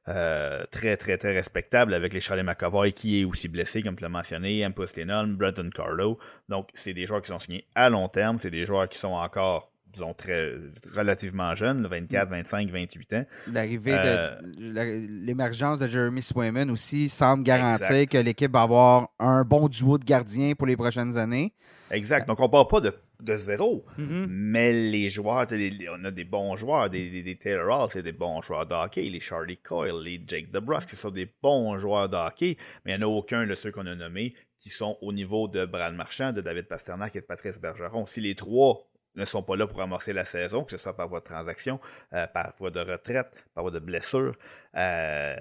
euh, très, très, très respectable avec les Charlie McAvoy qui est aussi blessé, comme tu l'as mentionné, Ampus Lennon, Brenton Carlo. Donc, c'est des joueurs qui sont signés à long terme. C'est des joueurs qui sont encore disons, très, relativement jeunes, 24, 25, 28 ans. L'arrivée de euh, l'émergence de Jeremy Swayman aussi semble garantir que l'équipe va avoir un bon duo de gardiens pour les prochaines années. Exact. Donc, on ne parle pas de de zéro. Mm-hmm. Mais les joueurs, on a des bons joueurs, des, des, Taylor Hall, c'est des bons joueurs de hockey, les Charlie Coyle, les Jake DeBrusque, ce sont des bons joueurs de hockey, mais il n'y en a aucun de ceux qu'on a nommés qui sont au niveau de Brad Marchand, de David Pasternak et de Patrice Bergeron. Si les trois ne sont pas là pour amorcer la saison, que ce soit par voie de transaction, euh, par voie de retraite, par voie de blessure. Euh,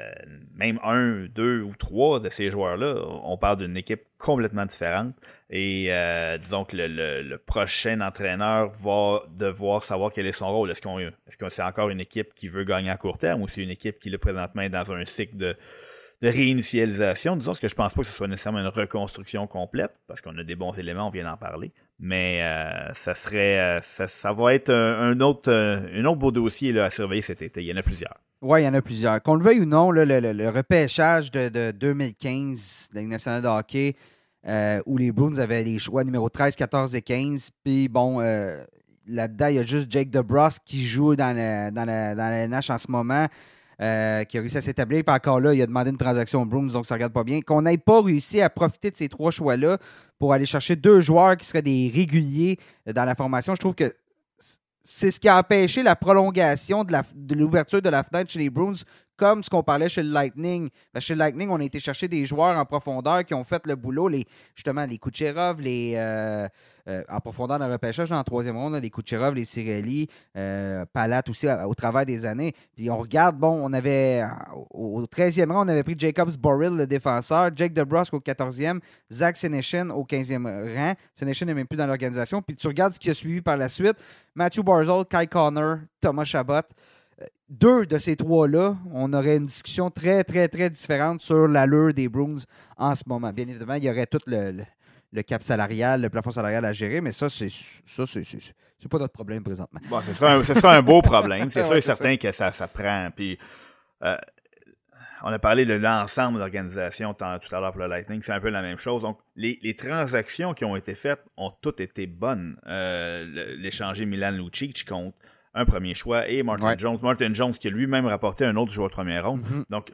même un, deux ou trois de ces joueurs-là, on parle d'une équipe complètement différente. Et euh, disons que le, prochain entraîneur va devoir savoir quel est son rôle. Est-ce qu'on est-ce que c'est encore une équipe qui veut gagner à court terme ou c'est une équipe qui le présentement est dans un cycle de réinitialisation, disons, que je pense pas que ce soit nécessairement une reconstruction complète, parce qu'on a des bons éléments, on vient d'en parler. Mais euh, ça serait euh, ça, va être un, autre un autre beau dossier à surveiller cet été. Il y en a plusieurs. Oui, il y en a plusieurs. Qu'on le veuille ou non, le, repêchage de, 2015 de la Ligue nationale de hockey, euh, où les Bruins avaient les choix numéro 13, 14 et 15. Puis bon, là-dedans, il y a juste Jake DeBrusque qui joue dans la, dans dans la NH en ce moment. Euh, qui a réussi à s'établir. Puis encore là, il a demandé une transaction au Bruins, donc ça ne regarde pas bien. Qu'on n'ait pas réussi à profiter de ces trois choix-là pour aller chercher deux joueurs qui seraient des réguliers dans la formation, je trouve que c'est ce qui a empêché la prolongation de l'ouverture de, la fenêtre chez les Bruins, comme ce qu'on parlait chez le Lightning. chez le Lightning, on a été chercher des joueurs en profondeur qui ont fait le boulot, justement les Kucherov, les, euh, euh, en profondeur dans le repêchage, dans la troisième ronde, les Kucherov, les Cirelli, euh, Palat aussi au travers des années. Puis on regarde, bon, on avait au 13e rang, on avait pris Jacobs Borrell, le défenseur, Jake DeBrusque au 14e, Zach Seneshin au 15e rang. Seneshin n'est même plus dans l'organisation. Puis tu regardes ce qui a suivi par la suite. Matthew Barzell, Kai Connor, Thomas Chabot deux de ces trois-là, on aurait une discussion très, très, très différente sur l'allure des Bruins en ce moment. Bien évidemment, il y aurait tout le, le cap salarial, le plafond salarial à gérer, mais ça, c'est ça, c'est pas notre problème présentement. Bon, ce sera un, un beau problème. C'est sûr et certain que ça, ça prend. Puis, euh, on a parlé de l'ensemble de l'organisation tout à l'heure pour le Lightning, c'est un peu la même chose. Donc, les, transactions qui ont été faites ont toutes été bonnes. Euh, l'échanger Milan Lucic compte un premier choix et Martin Jones. Martin Jones qui a lui-même rapporté un autre joueur de première ronde. Mm-hmm. Donc,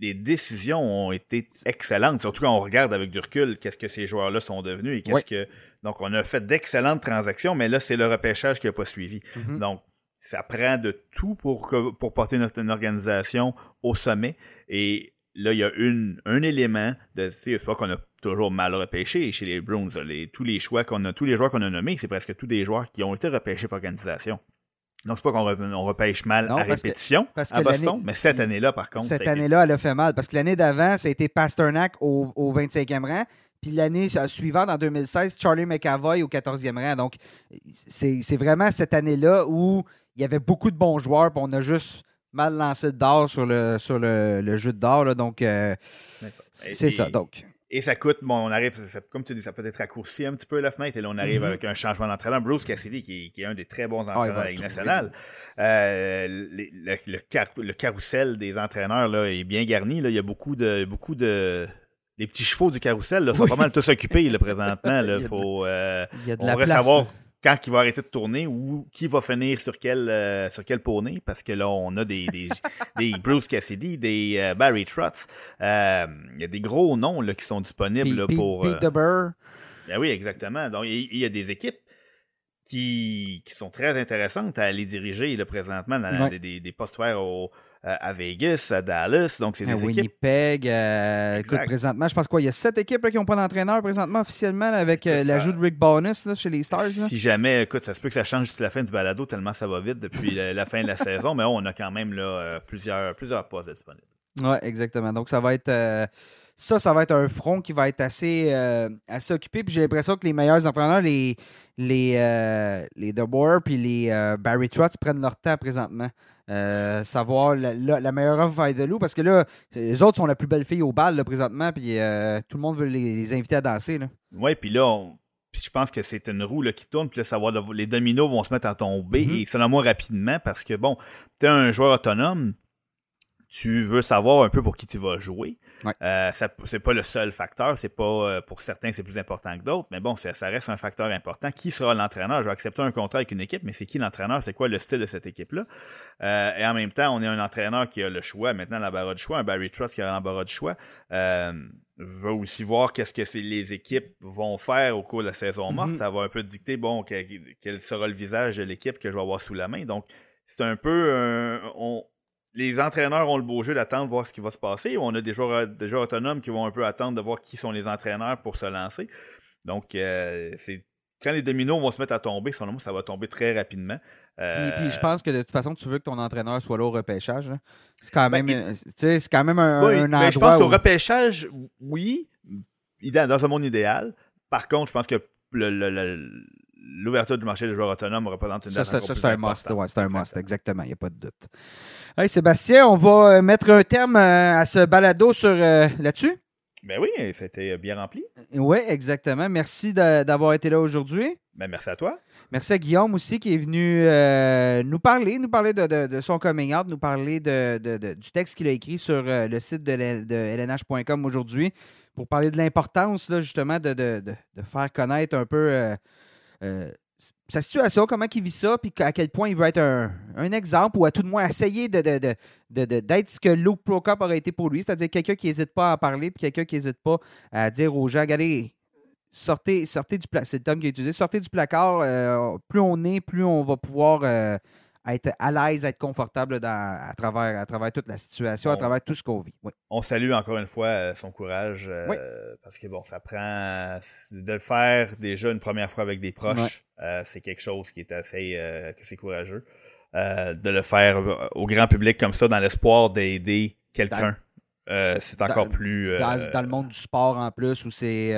les décisions ont été excellentes, surtout quand on regarde avec du recul qu'est-ce que ces joueurs-là sont devenus et qu'est-ce que. Donc, on a fait d'excellentes transactions, mais là, c'est le repêchage qui n'a pas suivi. Mm-hmm. Donc, ça prend de tout pour, pour porter notre organisation au sommet. Et là, il y a une, un élément de. C'est pas qu'on a toujours mal repêché chez les Bruins. tous les choix qu'on a, tous les joueurs qu'on a nommés, c'est presque tous des joueurs qui ont été repêchés par organisation. Donc, c'est pas qu'on repêche mal à répétition à Boston, mais cette année-là, par contre. Cette année-là, elle a fait mal parce que l'année d'avant, ça a été Pasternak au, au 25e rang. Puis l'année suivante, en 2016, Charlie McAvoy au 14e rang. Donc, c'est vraiment cette année-là où il y avait beaucoup de bons joueurs, puis on a juste mal lancé d'or sur le, sur le, jeu d'or. Donc, euh, c'est ça. Donc. Et ça coûte, bon, on arrive, comme tu dis, ça peut être raccourci un petit peu la fenêtre, et là, on arrive mm-hmm. avec un changement d'entraîneur. Bruce Cassidy, qui, qui, est un des très bons ah, entraîneurs de la Ligue nationale. Euh, le, carrousel des entraîneurs là, est bien garni. Là. Il y a beaucoup de beaucoup de les petits chevaux du carrousel là, sont pas mal tous occupés là, présentement. Là. Faut, euh, Il y a de on la place. savoir. Quand il va arrêter de tourner ou qui va finir sur quel, euh, sur quel poney, parce que là, on a des, des, des Bruce Cassidy, des euh, Barry Trotz. Euh, Il y a des gros noms là, qui sont disponibles là, pour. Pete ben oui, exactement. Donc, il y a des équipes qui, qui sont très intéressantes à aller diriger là, présentement dans Ouais. des, des, postes ouverts au, euh, à Vegas, à Dallas. Donc, c'est à des équipes. Winnipeg. euh, Exact. écoute, présentement, je pense quoi, il y a sept équipes là, qui n'ont pas d'entraîneur présentement officiellement là, avec euh, l'ajout de Rick Bonus là, chez les Stars. Si jamais, écoute, ça se peut que ça change d'ici la fin du balado tellement ça va vite depuis la, la fin de la saison, mais on a quand même là, euh, plusieurs, plusieurs postes disponibles. Ouais, exactement. Donc, ça va être. euh, ça, ça va être un front qui va être assez, euh, assez occupé. Puis j'ai l'impression que les meilleurs entraîneurs, les, les, euh, les DeBoer puis les euh, Barry Trotz prennent leur temps présentement. Euh, savoir la, la- la meilleure offre de loup parce que là, les autres sont la plus belle fille au bal là, présentement. Puis euh, tout le monde veut les, les inviter à danser. Là. Ouais, puis là, on- puis je pense que c'est une roue là, qui tourne, puis là, va, les dominos vont se mettre à tomber, Mhm. et selon moi, rapidement, parce que bon, tu es un joueur autonome, tu veux savoir un peu pour qui tu vas jouer. Ouais. Euh, c'est pas le seul facteur, c'est pas euh, pour certains c'est plus important que d'autres, mais bon, ça, ça reste un facteur important. Qui sera l'entraîneur? Je vais accepter un contrat avec une équipe, mais c'est qui l'entraîneur? C'est quoi le style de cette équipe-là? Euh, et en même temps, on est un entraîneur qui a le choix, maintenant l'embarras de choix, un Barry Trust qui a l'embarras de choix. Euh, va aussi voir qu'est-ce que les équipes vont faire au cours de la saison morte. Mhm. Ça va un peu dicter bon que- quel sera le visage de l'équipe que je vais avoir sous la main. Donc, c'est un peu un- on- les entraîneurs ont le beau jeu d'attendre voir ce qui va se passer. On a des joueurs, des joueurs autonomes qui vont un peu attendre de voir qui sont les entraîneurs pour se lancer. Donc, euh, c'est quand les dominos vont se mettre à tomber, selon moi, ça va tomber très rapidement. Puis, Euh, puis je pense que de toute façon, tu veux que ton entraîneur soit là au repêchage. là. C'est quand Ben, même, il- c'est quand même un, Oui, un endroit je pense qu'au où- repêchage, oui, dans un monde idéal. Par contre, je pense que le- le- le- l'ouverture du marché des joueurs autonomes représente une Ça, date c'est ça, un must. Ouais, c'est un must, Exactement. Il n'y a pas de doute. Hey, Sébastien, on va euh, mettre un terme euh, à ce balado sur euh, là-dessus? Ben oui, c'était bien rempli. Oui, exactement. Merci d'avoir été là aujourd'hui. Ben merci à toi. Merci à Guillaume aussi qui est venu euh, nous parler, nous parler de, de- de son coming out, nous parler de, du texte qu'il a écrit sur euh, le site de, lnh.com aujourd'hui pour parler de l'importance là, justement de, de- de- de faire connaître un peu euh, euh, sa situation, comment il vit ça, puis à quel point il veut être un, un exemple ou à tout de moins essayer de, de- de- de- d'être ce que Luke Prokop aurait été pour lui, c'est-à-dire quelqu'un qui n'hésite pas à parler, puis quelqu'un qui n'hésite pas à dire aux gens, regardez, sortez, sortez du placard, c'est le terme qu'il a utilisé, sortez du placard, euh, plus on est, plus on va pouvoir euh, être à l'aise, être confortable dans- à, travers, à travers toute la situation, à travers tout ce qu'on vit. Oui. On salue encore une fois euh, son courage euh, Oui. parce que bon, ça prend de le faire déjà une première fois avec des proches. Euh, c'est quelque chose qui est assez euh, que c'est courageux. De le faire au grand public comme ça dans l'espoir d'aider quelqu'un. c'est encore dans- plus Dans, dans le monde du sport en plus, où c'est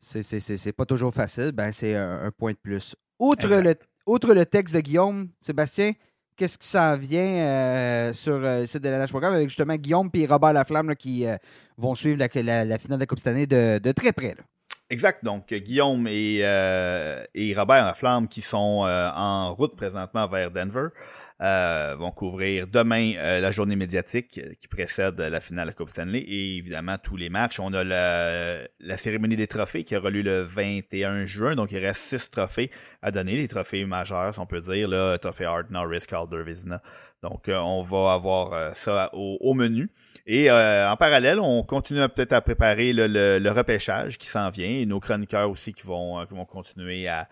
c'est- pas toujours facile, ben c'est un, un point de plus. Outre le. Outre le texte de Guillaume, Sébastien, qu'est-ce qui s'en vient euh, sur euh, le site de la Programme avec justement Guillaume et Robert Laflamme qui euh, vont suivre la, finale de la Coupe année de, de très près. Exact. Donc, Guillaume et, Robert Laflamme, qui sont en route présentement vers Denver, euh, vont couvrir demain euh, la journée médiatique euh, qui précède la finale de la Coupe Stanley et évidemment tous les matchs. On a la, la cérémonie des trophées qui aura lieu le 21 juin. Donc, il reste six trophées à donner, les trophées majeurs, on peut dire, là, trophée Hart, Norris, Calder, Vizina. Donc, euh, on va avoir euh, ça au, au menu. Et en parallèle, on continue peut-être à préparer le, le- le repêchage qui s'en vient et nos chroniqueurs aussi qui vont, qui vont continuer à,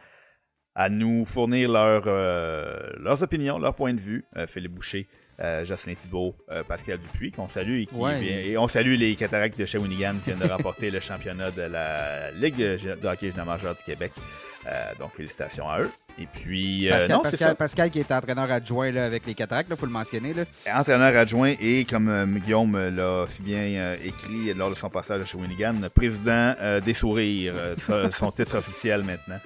à nous fournir leur, euh, leurs opinions, leurs points de vue. Euh, Philippe Boucher, euh, Jocelyn Thibault, euh, Pascal Dupuis, qu'on salue et qui Ouais. vient- et on salue les cataractes de Shawinigan qui viennent de remporter le championnat de la Ligue de hockey junior majeur du Québec. Euh, donc félicitations à eux. Et puis euh, Pascal, non, Pascal, ça. Pascal qui est entraîneur adjoint là, avec les cataractes, il faut le mentionner. Là. entraîneur adjoint et, comme euh, Guillaume l'a si bien euh, écrit lors de son passage chez Winigan, président des sourires, son titre officiel maintenant,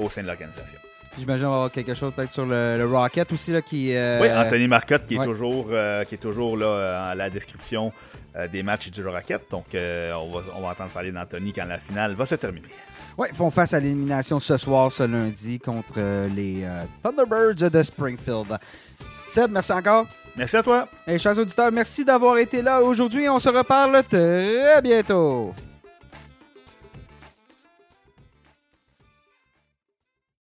au sein de l'organisation. J'imagine avoir quelque chose peut-être sur le, le Rocket aussi là, qui. euh, oui, Anthony Marcotte qui est ouais. toujours, euh, qui est toujours là à la description euh, des matchs du Rocket. Donc, on, va, on va entendre parler d'Anthony quand la finale va se terminer. Ouais, font face à l'élimination ce soir, ce lundi, contre euh, les euh, Thunderbirds de Springfield. Seb, merci encore. Merci à toi. Et chers auditeurs, merci d'avoir été là aujourd'hui. On se reparle très bientôt.